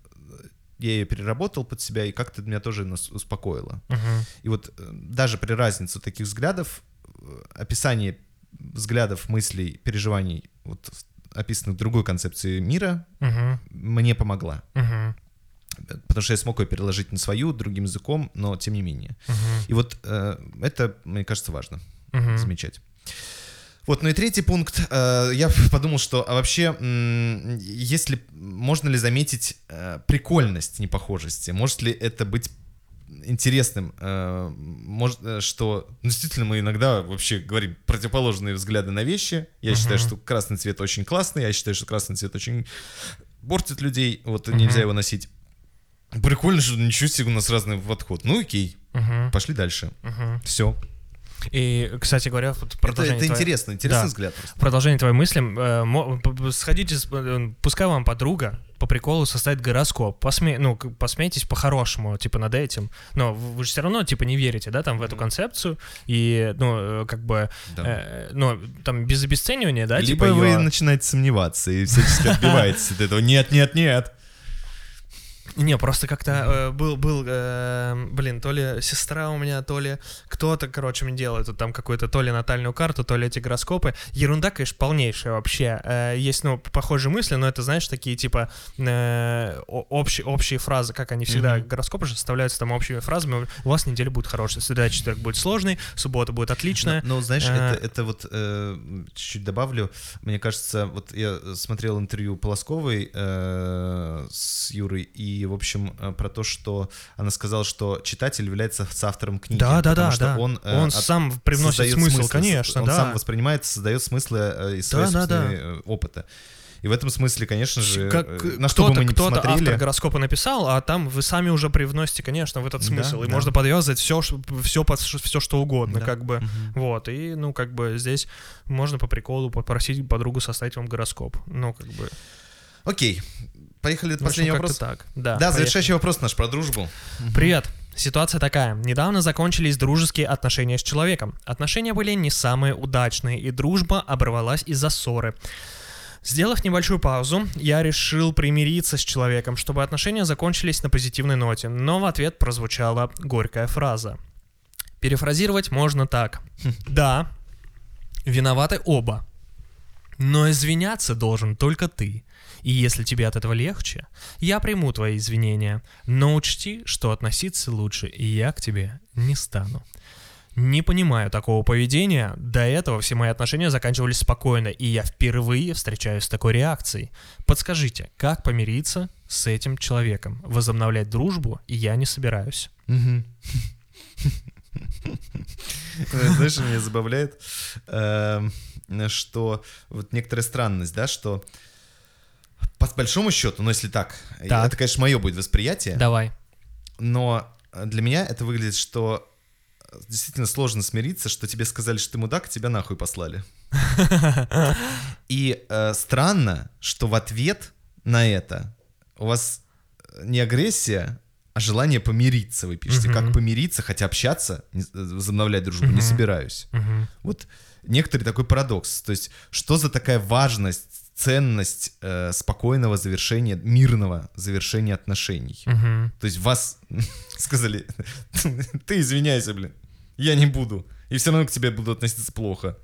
я ее переработал под себя, и как-то меня тоже успокоила. Мгм. И вот э, даже при разнице таких взглядов, э, описание взглядов, мыслей, переживаний вот описанных в другой концепции мира, Мгм. мне помогла. Мгм. Потому что я смог ее переложить на свою, другим языком, но тем не менее. Мгм. И вот э, это, мне кажется, важно Мгм. замечать. Вот, ну и третий пункт. э, я [laughs] подумал, что а вообще, если можно ли заметить э, прикольность непохожести? Может ли это быть интересным? Э, может, э, что ну, действительно мы иногда вообще говорим противоположные взгляды на вещи. Я считаю, Мгм. что красный цвет очень классный, я считаю, что красный цвет очень портит людей, вот Мгм. нельзя его носить. Прикольно, что ничего себе у нас разный подход. Ну окей, Мгм. пошли дальше. Мгм. Все. И, кстати говоря, вот Это, продолжение это твоей- интересно, интересный Да. взгляд. просто. Продолжение твоей мысли. э, Сходите, э, пускай вам подруга по приколу составит гороскоп. Посме, ну, посмейтесь по-хорошему, типа, над этим. Но вы же все равно, типа, не верите, да, там, в эту концепцию. И, ну, э, как бы, Да. э, ну, там, без обесценивания, да, Либо типа, вы её- начинаете сомневаться и всячески отбиваетесь от этого. Нет, нет, нет. Не, просто как-то э, был, был, э, блин, то ли сестра у меня, то ли кто-то, короче, мне делает там какую-то то ли натальную карту, то ли эти гороскопы. Ерунда, конечно, полнейшая вообще. Э, есть, ну, похожие мысли, но это, знаешь, такие, типа, э, общие, общие фразы, как они всегда, Мгм. гороскопы же составляются там общими фразами. У вас неделя будет хорошая, среда, четверг будет сложный, суббота будет отличная. Но, но, знаешь, Э, это, это вот э, чуть-чуть добавлю. Мне кажется, вот я смотрел интервью Полосковой э, с Юрой, и, в общем, э, про то, что она сказала, что читатель является соавтором книги. Да, да, да, что да. Он, э, Он от- сам привносит смысл, смыслы, конечно, он да. сам воспринимает, создает смыслы э, из Да, своего да, да. опыта. И в этом смысле, конечно же, Как, на что бы мы ни кто-то посмотрели... автор гороскопа написал, а там вы сами уже привносите, конечно, в этот Да, смысл. и да. можно подвязать все, все, все, что угодно, Да. как бы. Мгм. Вот, и, ну, как бы здесь можно по приколу попросить подругу составить вам гороскоп. Ну, как бы. Окей, поехали. в общем, Последний как-то вопрос. так. Да, Да, поехали. завершающий вопрос наш про дружбу. Привет. Ситуация такая. Недавно закончились дружеские отношения с человеком. Отношения были не самые удачные, и дружба оборвалась из-за ссоры. Сделав небольшую паузу, я решил примириться с человеком, чтобы отношения закончились на позитивной ноте, но в ответ прозвучала горькая фраза. Перефразировать можно так. [laughs] Да, виноваты оба, но извиняться должен только ты. И если тебе от этого легче, я приму твои извинения, но учти, что относиться лучше и я к тебе не стану. Не понимаю такого поведения. До этого все мои отношения заканчивались спокойно, и я впервые встречаюсь с такой реакцией. Подскажите, как помириться с этим человеком? Возобновлять дружбу я не собираюсь. Э, Знаешь, меня забавляет, Эм, что вот некоторая странность, да, что по большому счету, ну если так, Так. это, конечно, мое будет восприятие, Давай. но для меня это выглядит, что действительно сложно смириться, что тебе сказали, что ты мудак, тебя нахуй послали. [laughs] И э, странно, что в ответ на это у вас не агрессия, а желание помириться. Вы пишете, Мгм. как помириться, хотя общаться, не- э, возобновлять дружбу не Мгм. собираюсь. Мгм. Вот некоторый такой парадокс. То есть, что за такая важность, ценность э, спокойного завершения, мирного завершения отношений? Мгм. То есть вас [laughs] сказали, [laughs] ты извиняйся, блин, я не буду. И все равно к тебе буду относиться плохо.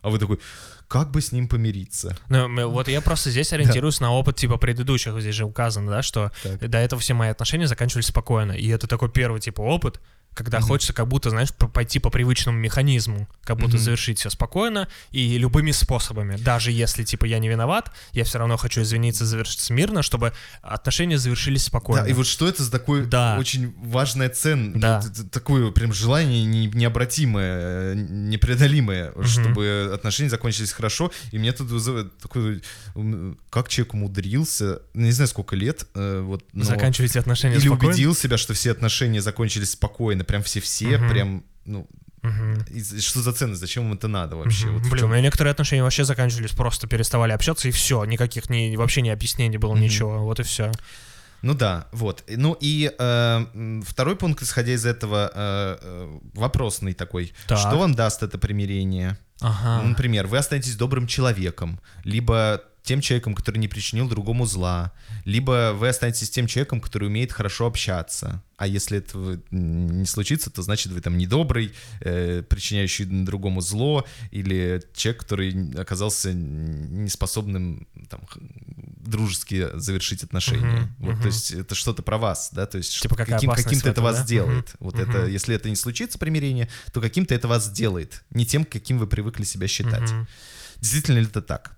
А вы такой, как бы с ним помириться? Ну, вот я просто здесь [laughs] ориентируюсь на опыт типа предыдущих, здесь же указано, да, что Так. до этого все мои отношения заканчивались спокойно. И это такой первый типа опыт, когда Мгм. хочется как будто, знаешь, пойти по привычному механизму, как будто Мгм. завершить все спокойно и любыми способами. Даже если типа я не виноват, я все равно хочу извиниться, завершить мирно, чтобы отношения завершились спокойно. Да, и вот что это за такое Да. очень важная ценность, Да. такое прям желание не- необратимое, непреодолимое, чтобы отношения закончились хорошо, и мне тут вызывает такой, как человек умудрился, ну, не знаю сколько лет, э, вот, но- Заканчиваете отношения или спокойно. убедил себя, что все отношения закончились спокойно, прям все-все, Мгм. прям, ну, Мгм. и что за ценность, зачем им это надо вообще? Мгм. Вот Блин, у меня некоторые отношения вообще заканчивались, просто переставали общаться, и все, никаких ни, вообще ни объяснений было, Мгм. ничего, вот и все. Ну да, вот. Ну и э, второй пункт, исходя из этого, э, э, вопросный такой. Так. Что вам даст это примирение? Ага. Ну, Например, вы останетесь добрым человеком, либо тем человеком, который не причинил другому зла, либо вы останетесь тем человеком, который умеет хорошо общаться. А если этого не случится, то значит вы там недобрый, э, причиняющий другому зло, или человек, который оказался неспособным там, дружески завершить отношения. Мгм, вот, мгм. то есть это что-то про вас, да, то есть Типа каким, каким-то это вас да? сделает. Мгм, Вот это, мгм. если это не случится примирение, то каким-то это вас сделает, не тем, каким вы привыкли себя считать. Мгм. Действительно ли это так?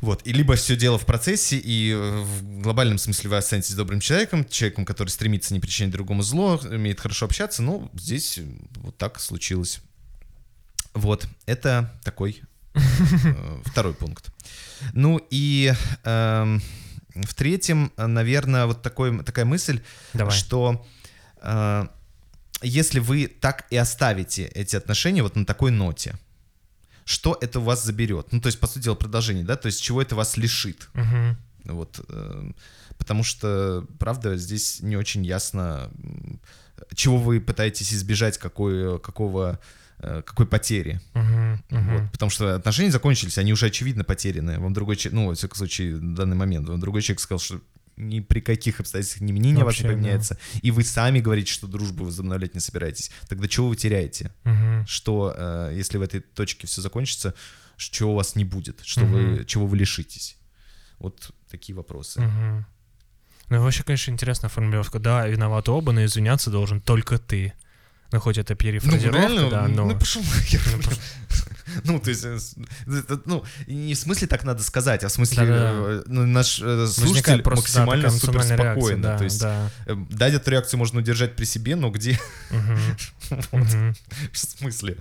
Вот, и либо все дело в процессе, и э, в глобальном смысле вы останетесь добрым человеком, человеком, который стремится не причинять другому зло, умеет хорошо общаться, ну, здесь э, вот так случилось. Вот, это такой э, второй пункт. Ну и эм, в третьем, наверное, вот такой, такая мысль, Давай. что э, если вы так и оставите эти отношения вот на такой ноте, что это у вас заберет? Ну, то есть, по сути дела, продолжение, да, то есть, чего это вас лишит? Мгм. Вот, э, потому что, правда, здесь не очень ясно, чего вы пытаетесь избежать, какой, какого, э, какой потери. Мгм. Мгм. Вот, потому что отношения закончились, они уже очевидно потеряны. Вам другой человек, ну, во всяком случае, в данный момент, вам другой человек сказал, что ни при каких обстоятельствах ни мнение ваше не да. поменяется. И вы сами говорите, что дружбу возобновлять не собираетесь. Тогда чего вы теряете? Мгм. Что, э, если в этой точке все закончится, чего у вас не будет? Что Мгм. вы, чего вы лишитесь? Вот такие вопросы. Мгм. Ну, вообще, конечно, интересная формулировка. Да, виноваты оба, но извиняться должен только ты. Ну, хоть это перефразировка, да, но... ну пошел нахер. [laughs] Ну, то есть, э, ну, не в смысле так надо сказать, а в смысле Да-да. э, ну, наш э, слушатель просто, да, максимально такая супер спокойно. да, То есть, да. э, дать эту реакцию можно удержать при себе, но где. [laughs] Вот. В смысле?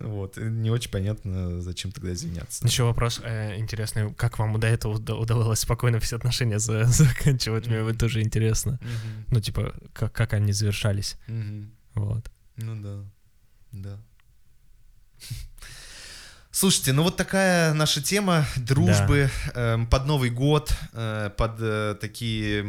Вот, не очень понятно, зачем тогда извиняться. Еще вопрос э, интересный. Как вам до этого уда- удавалось спокойно все отношения за- [laughs] заканчивать? Мне вот тоже интересно. Мгм, Ну, типа, как, как они завершались? мгм. Вот. Ну да, да. Слушайте, ну вот такая наша тема дружбы эм, под Новый год, э, под э, такие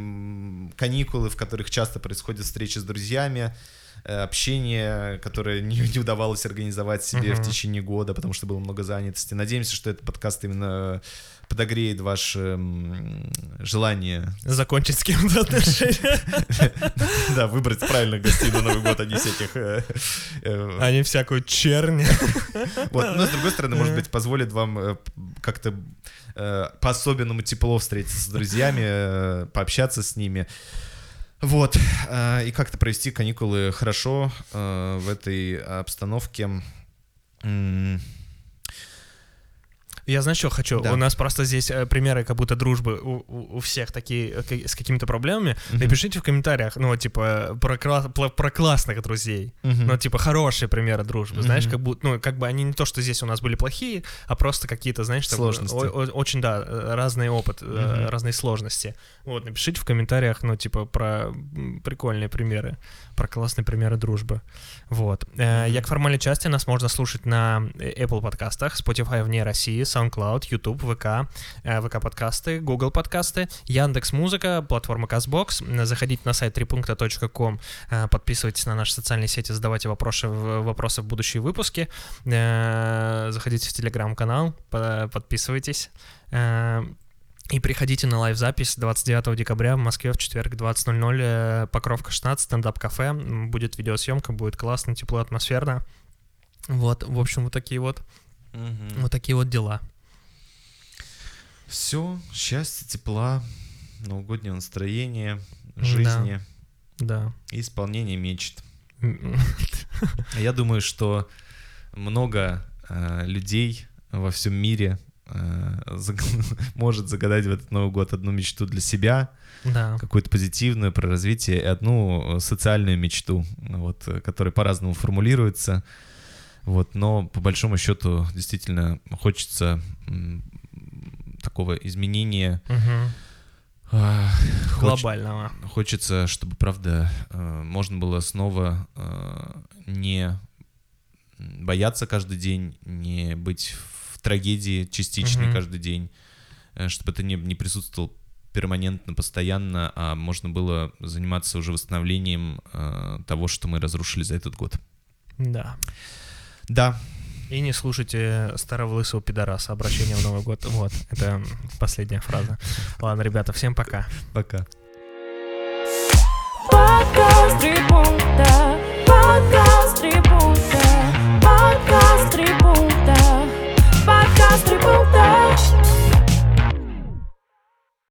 каникулы, в которых часто происходят встречи с друзьями, э, общение, которое не, не удавалось организовать себе Мгм. в течение года, потому что было много занятости. Надеемся, что этот подкаст именно подогреет ваше м, желание Закончить с кем-то отношения. [laughs] да, выбрать правильных гостей на Новый год, а не всяких э, э, А не всякую чернь. Вот, но с другой стороны, может быть, позволит вам э, как-то по-особенному тепло встретиться с друзьями, пообщаться с ними. Вот, и как-то провести каникулы хорошо в этой обстановке. Я знаешь, что хочу? Да. У нас просто здесь э, примеры как будто дружбы у, у- у всех такие э, с какими-то проблемами. Мгм. Напишите в комментариях, ну, типа, про, пла- про классных друзей. мгм. Ну, типа, хорошие примеры дружбы, знаешь, Мгм. как будто, ну, как бы они не то, что здесь у нас были плохие, а просто какие-то, знаешь, там, Сложности. о- о- очень, да, э, разный опыт, Мгм. разные сложности. Вот, напишите в комментариях, ну, типа, про прикольные примеры, про классные примеры дружбы. Вот. Э, Як формальной части нас можно слушать на э, Apple подкастах, Spotify вне России, SoundCloud, YouTube, ВК, э, ВК подкасты, Google подкасты, Яндекс Музыка, платформа Казбокс. Заходите на сайт трипункта.ком, э, подписывайтесь на наши социальные сети, задавайте вопросы в, вопросы в будущие выпуски. Э, Заходите в телеграм-канал, по- подписывайтесь. И приходите на лайв-запись 29 декабря в Москве в четверг 20.00, э, Покровка 16, стендап-кафе. Будет видеосъемка, будет классно, тепло, атмосферно. Вот, в общем, вот такие вот, Мгм. вот такие вот дела. Все, счастья, тепла, новогоднего настроения, Да. жизни Да. и исполнения мечт. [laughs] Я думаю, что много э, людей во всем мире [laughs] может загадать в этот Новый год одну мечту для себя, Да. какую-то позитивную про развитие, и одну э, социальную мечту, вот, э, которая по-разному формулируется. Вот, но по большому счету действительно хочется такого изменения. А, хоч- Глобального. Хочется, чтобы, правда, э, можно было снова э, не бояться каждый день, не быть в трагедии частичные mm-hmm. каждый день, э, чтобы это не, не присутствовало перманентно, постоянно, а можно было заниматься уже восстановлением э, того, что мы разрушили за этот год. Да. Да. И не слушайте старого лысого пидораса, обращение в Новый год. Вот, это последняя фраза. Ладно, ребята, всем пока. Пока. Подкаст три пункта, подкаст три пункта, подкаст три пункта. voltar.